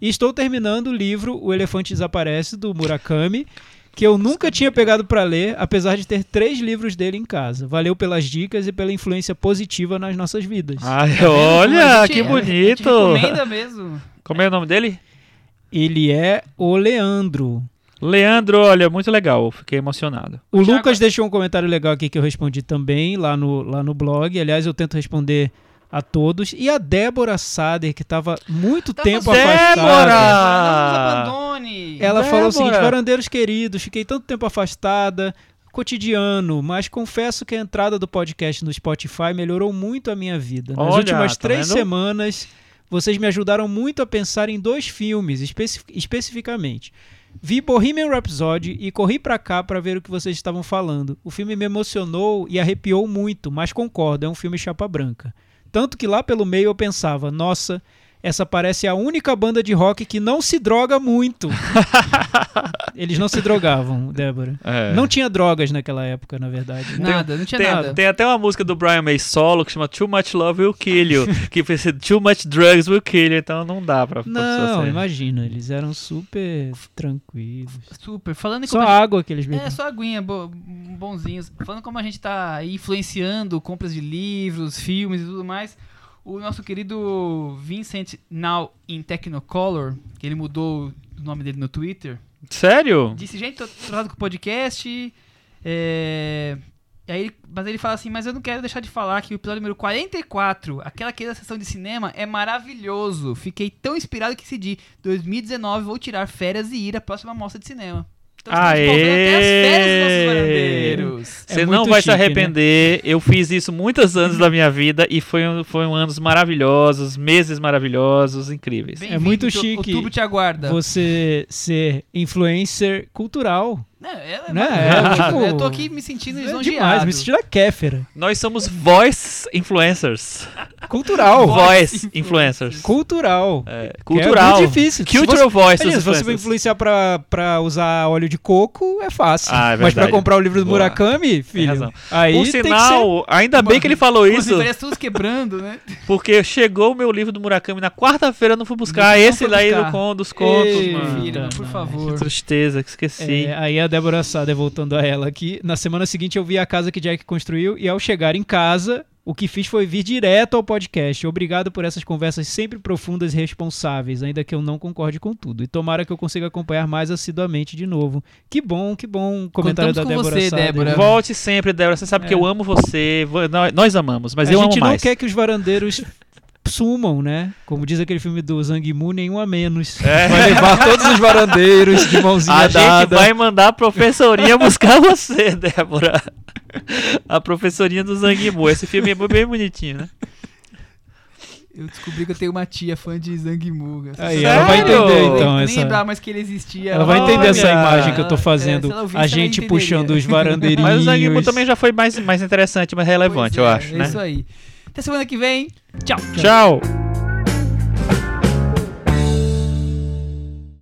E estou terminando o livro O Elefante Desaparece, do Murakami, que eu nunca tinha pegado para ler, apesar de ter três livros dele em casa. Valeu pelas dicas e pela influência positiva nas nossas vidas. Ai, Tá vendo como a olha, gente- que bonito. recomenda mesmo. Como é o nome dele? Ele é o Leandro. Leandro, olha, muito legal. Fiquei emocionado. O Thiago- Lucas deixou um comentário legal aqui que eu respondi também lá no, lá no blog. Aliás, eu tento responder a todos. E a Débora Sader, que estava muito Tá tempo afastada. Débora! Não nos abandone. Ela falou o seguinte: Débora! varandeiros queridos, fiquei tanto tempo afastada, cotidiano, mas confesso que a entrada do podcast no Spotify melhorou muito a minha vida. Nas Olha, últimas tá três vendo? semanas, vocês me ajudaram muito a pensar em dois filmes, especi- especificamente. Vi Bohemian Rhapsody e corri pra cá pra ver o que vocês estavam falando. O filme me emocionou e arrepiou muito, mas concordo, é um filme chapa branca. Tanto que lá pelo meio eu pensava, nossa, essa parece a única banda de rock que não se droga muito. *laughs* Eles não se drogavam, Débora. É. Não tinha drogas naquela época, na verdade. né? Nada, não tinha Tem, nada. tem até uma música do Brian May solo que chama Too Much Love Will Kill You. *laughs* que precisa Too Much Drugs Will Kill You. Então não dá pra. Não, imagina, eles eram super tranquilos. Super. Falando em Só gente- água que eles bebiam. É, só aguinha, bo bonzinhos. Falando como a gente tá influenciando compras de livros, filmes e tudo mais, o nosso querido Vincent Now in Technicolor, que ele mudou o nome dele no Twitter, Sério? disse, gente, tô tratado com o podcast, é... e aí mas ele fala assim, mas eu não quero deixar de falar que o episódio número 44, aquela querida sessão de cinema, é maravilhoso. Fiquei tão inspirado que decidi, 2019 vou tirar férias e ir à próxima mostra de cinema. Então estamos Aê! voltando até as férias dos nossos varandeiros. Você É não vai se chique, né? arrepender. Eu fiz isso muitos anos da minha vida e foi, um- foram anos maravilhosos, meses maravilhosos, incríveis. Bem-vindo, muito que chique Outubro te aguarda. Você ser influencer cultural. Não, é, é Né? É, tipo? Eu tô *laughs* aqui me sentindo É lisonjeado. demais, me senti na Kéfera. Nós somos voice influencers. Cultural. Voice influencers. Cultural. É, cultural. É muito difícil. Cultural você- voice se você for influenciar pra, pra usar óleo de coco, é fácil. Ah, é Mas pra comprar o livro do Boa. Murakami, filho, aí Por tem que ser... sinal, ainda bem que ele falou isso, livreiros todos quebrando, né? *laughs* porque chegou o meu livro do Murakami na quarta-feira, eu não fui buscar Não esse daí buscar. do con, dos contos, Ei, mano. Filho, por favor. Que tristeza, que esqueci. É, aí a Débora Sader voltando a ela aqui. Na semana seguinte eu vi a casa que Jack construiu e ao chegar em casa, o que fiz foi vir direto ao podcast. Obrigado por essas conversas sempre profundas e responsáveis, ainda que eu não concorde com tudo. E tomara que eu consiga acompanhar mais assiduamente de novo. Que bom, que bom. Comentário Contamos da com Débora você, Sader. Débora. Volte sempre, Débora. Você sabe que É. eu amo você. vo- Nós, amamos, mas a eu gente amo não mais. quer que os varandeiros sumam, né? Como diz aquele filme do Zhang Mu, nenhum a menos. É. Vai levar todos os varandeiros de mãozinha A gente dada. vai mandar a professorinha buscar você, *laughs* Débora. A professorinha do Zangimu. Esse filme é bem bonitinho, né? Eu descobri que eu tenho uma tia fã de Zangmuga. Aí, ela vai entender então nem essa. lembrar mais que ele existia. Ela vai Olha! entender essa imagem que eu tô Ela- fazendo. é, ouvisse, a gente puxando os varandeirinhos. *laughs* Mas o Zangimu também já foi mais, mais interessante, mais relevante, Pois eu é, acho, é né? isso aí. Até semana que vem. Tchau. Tchau.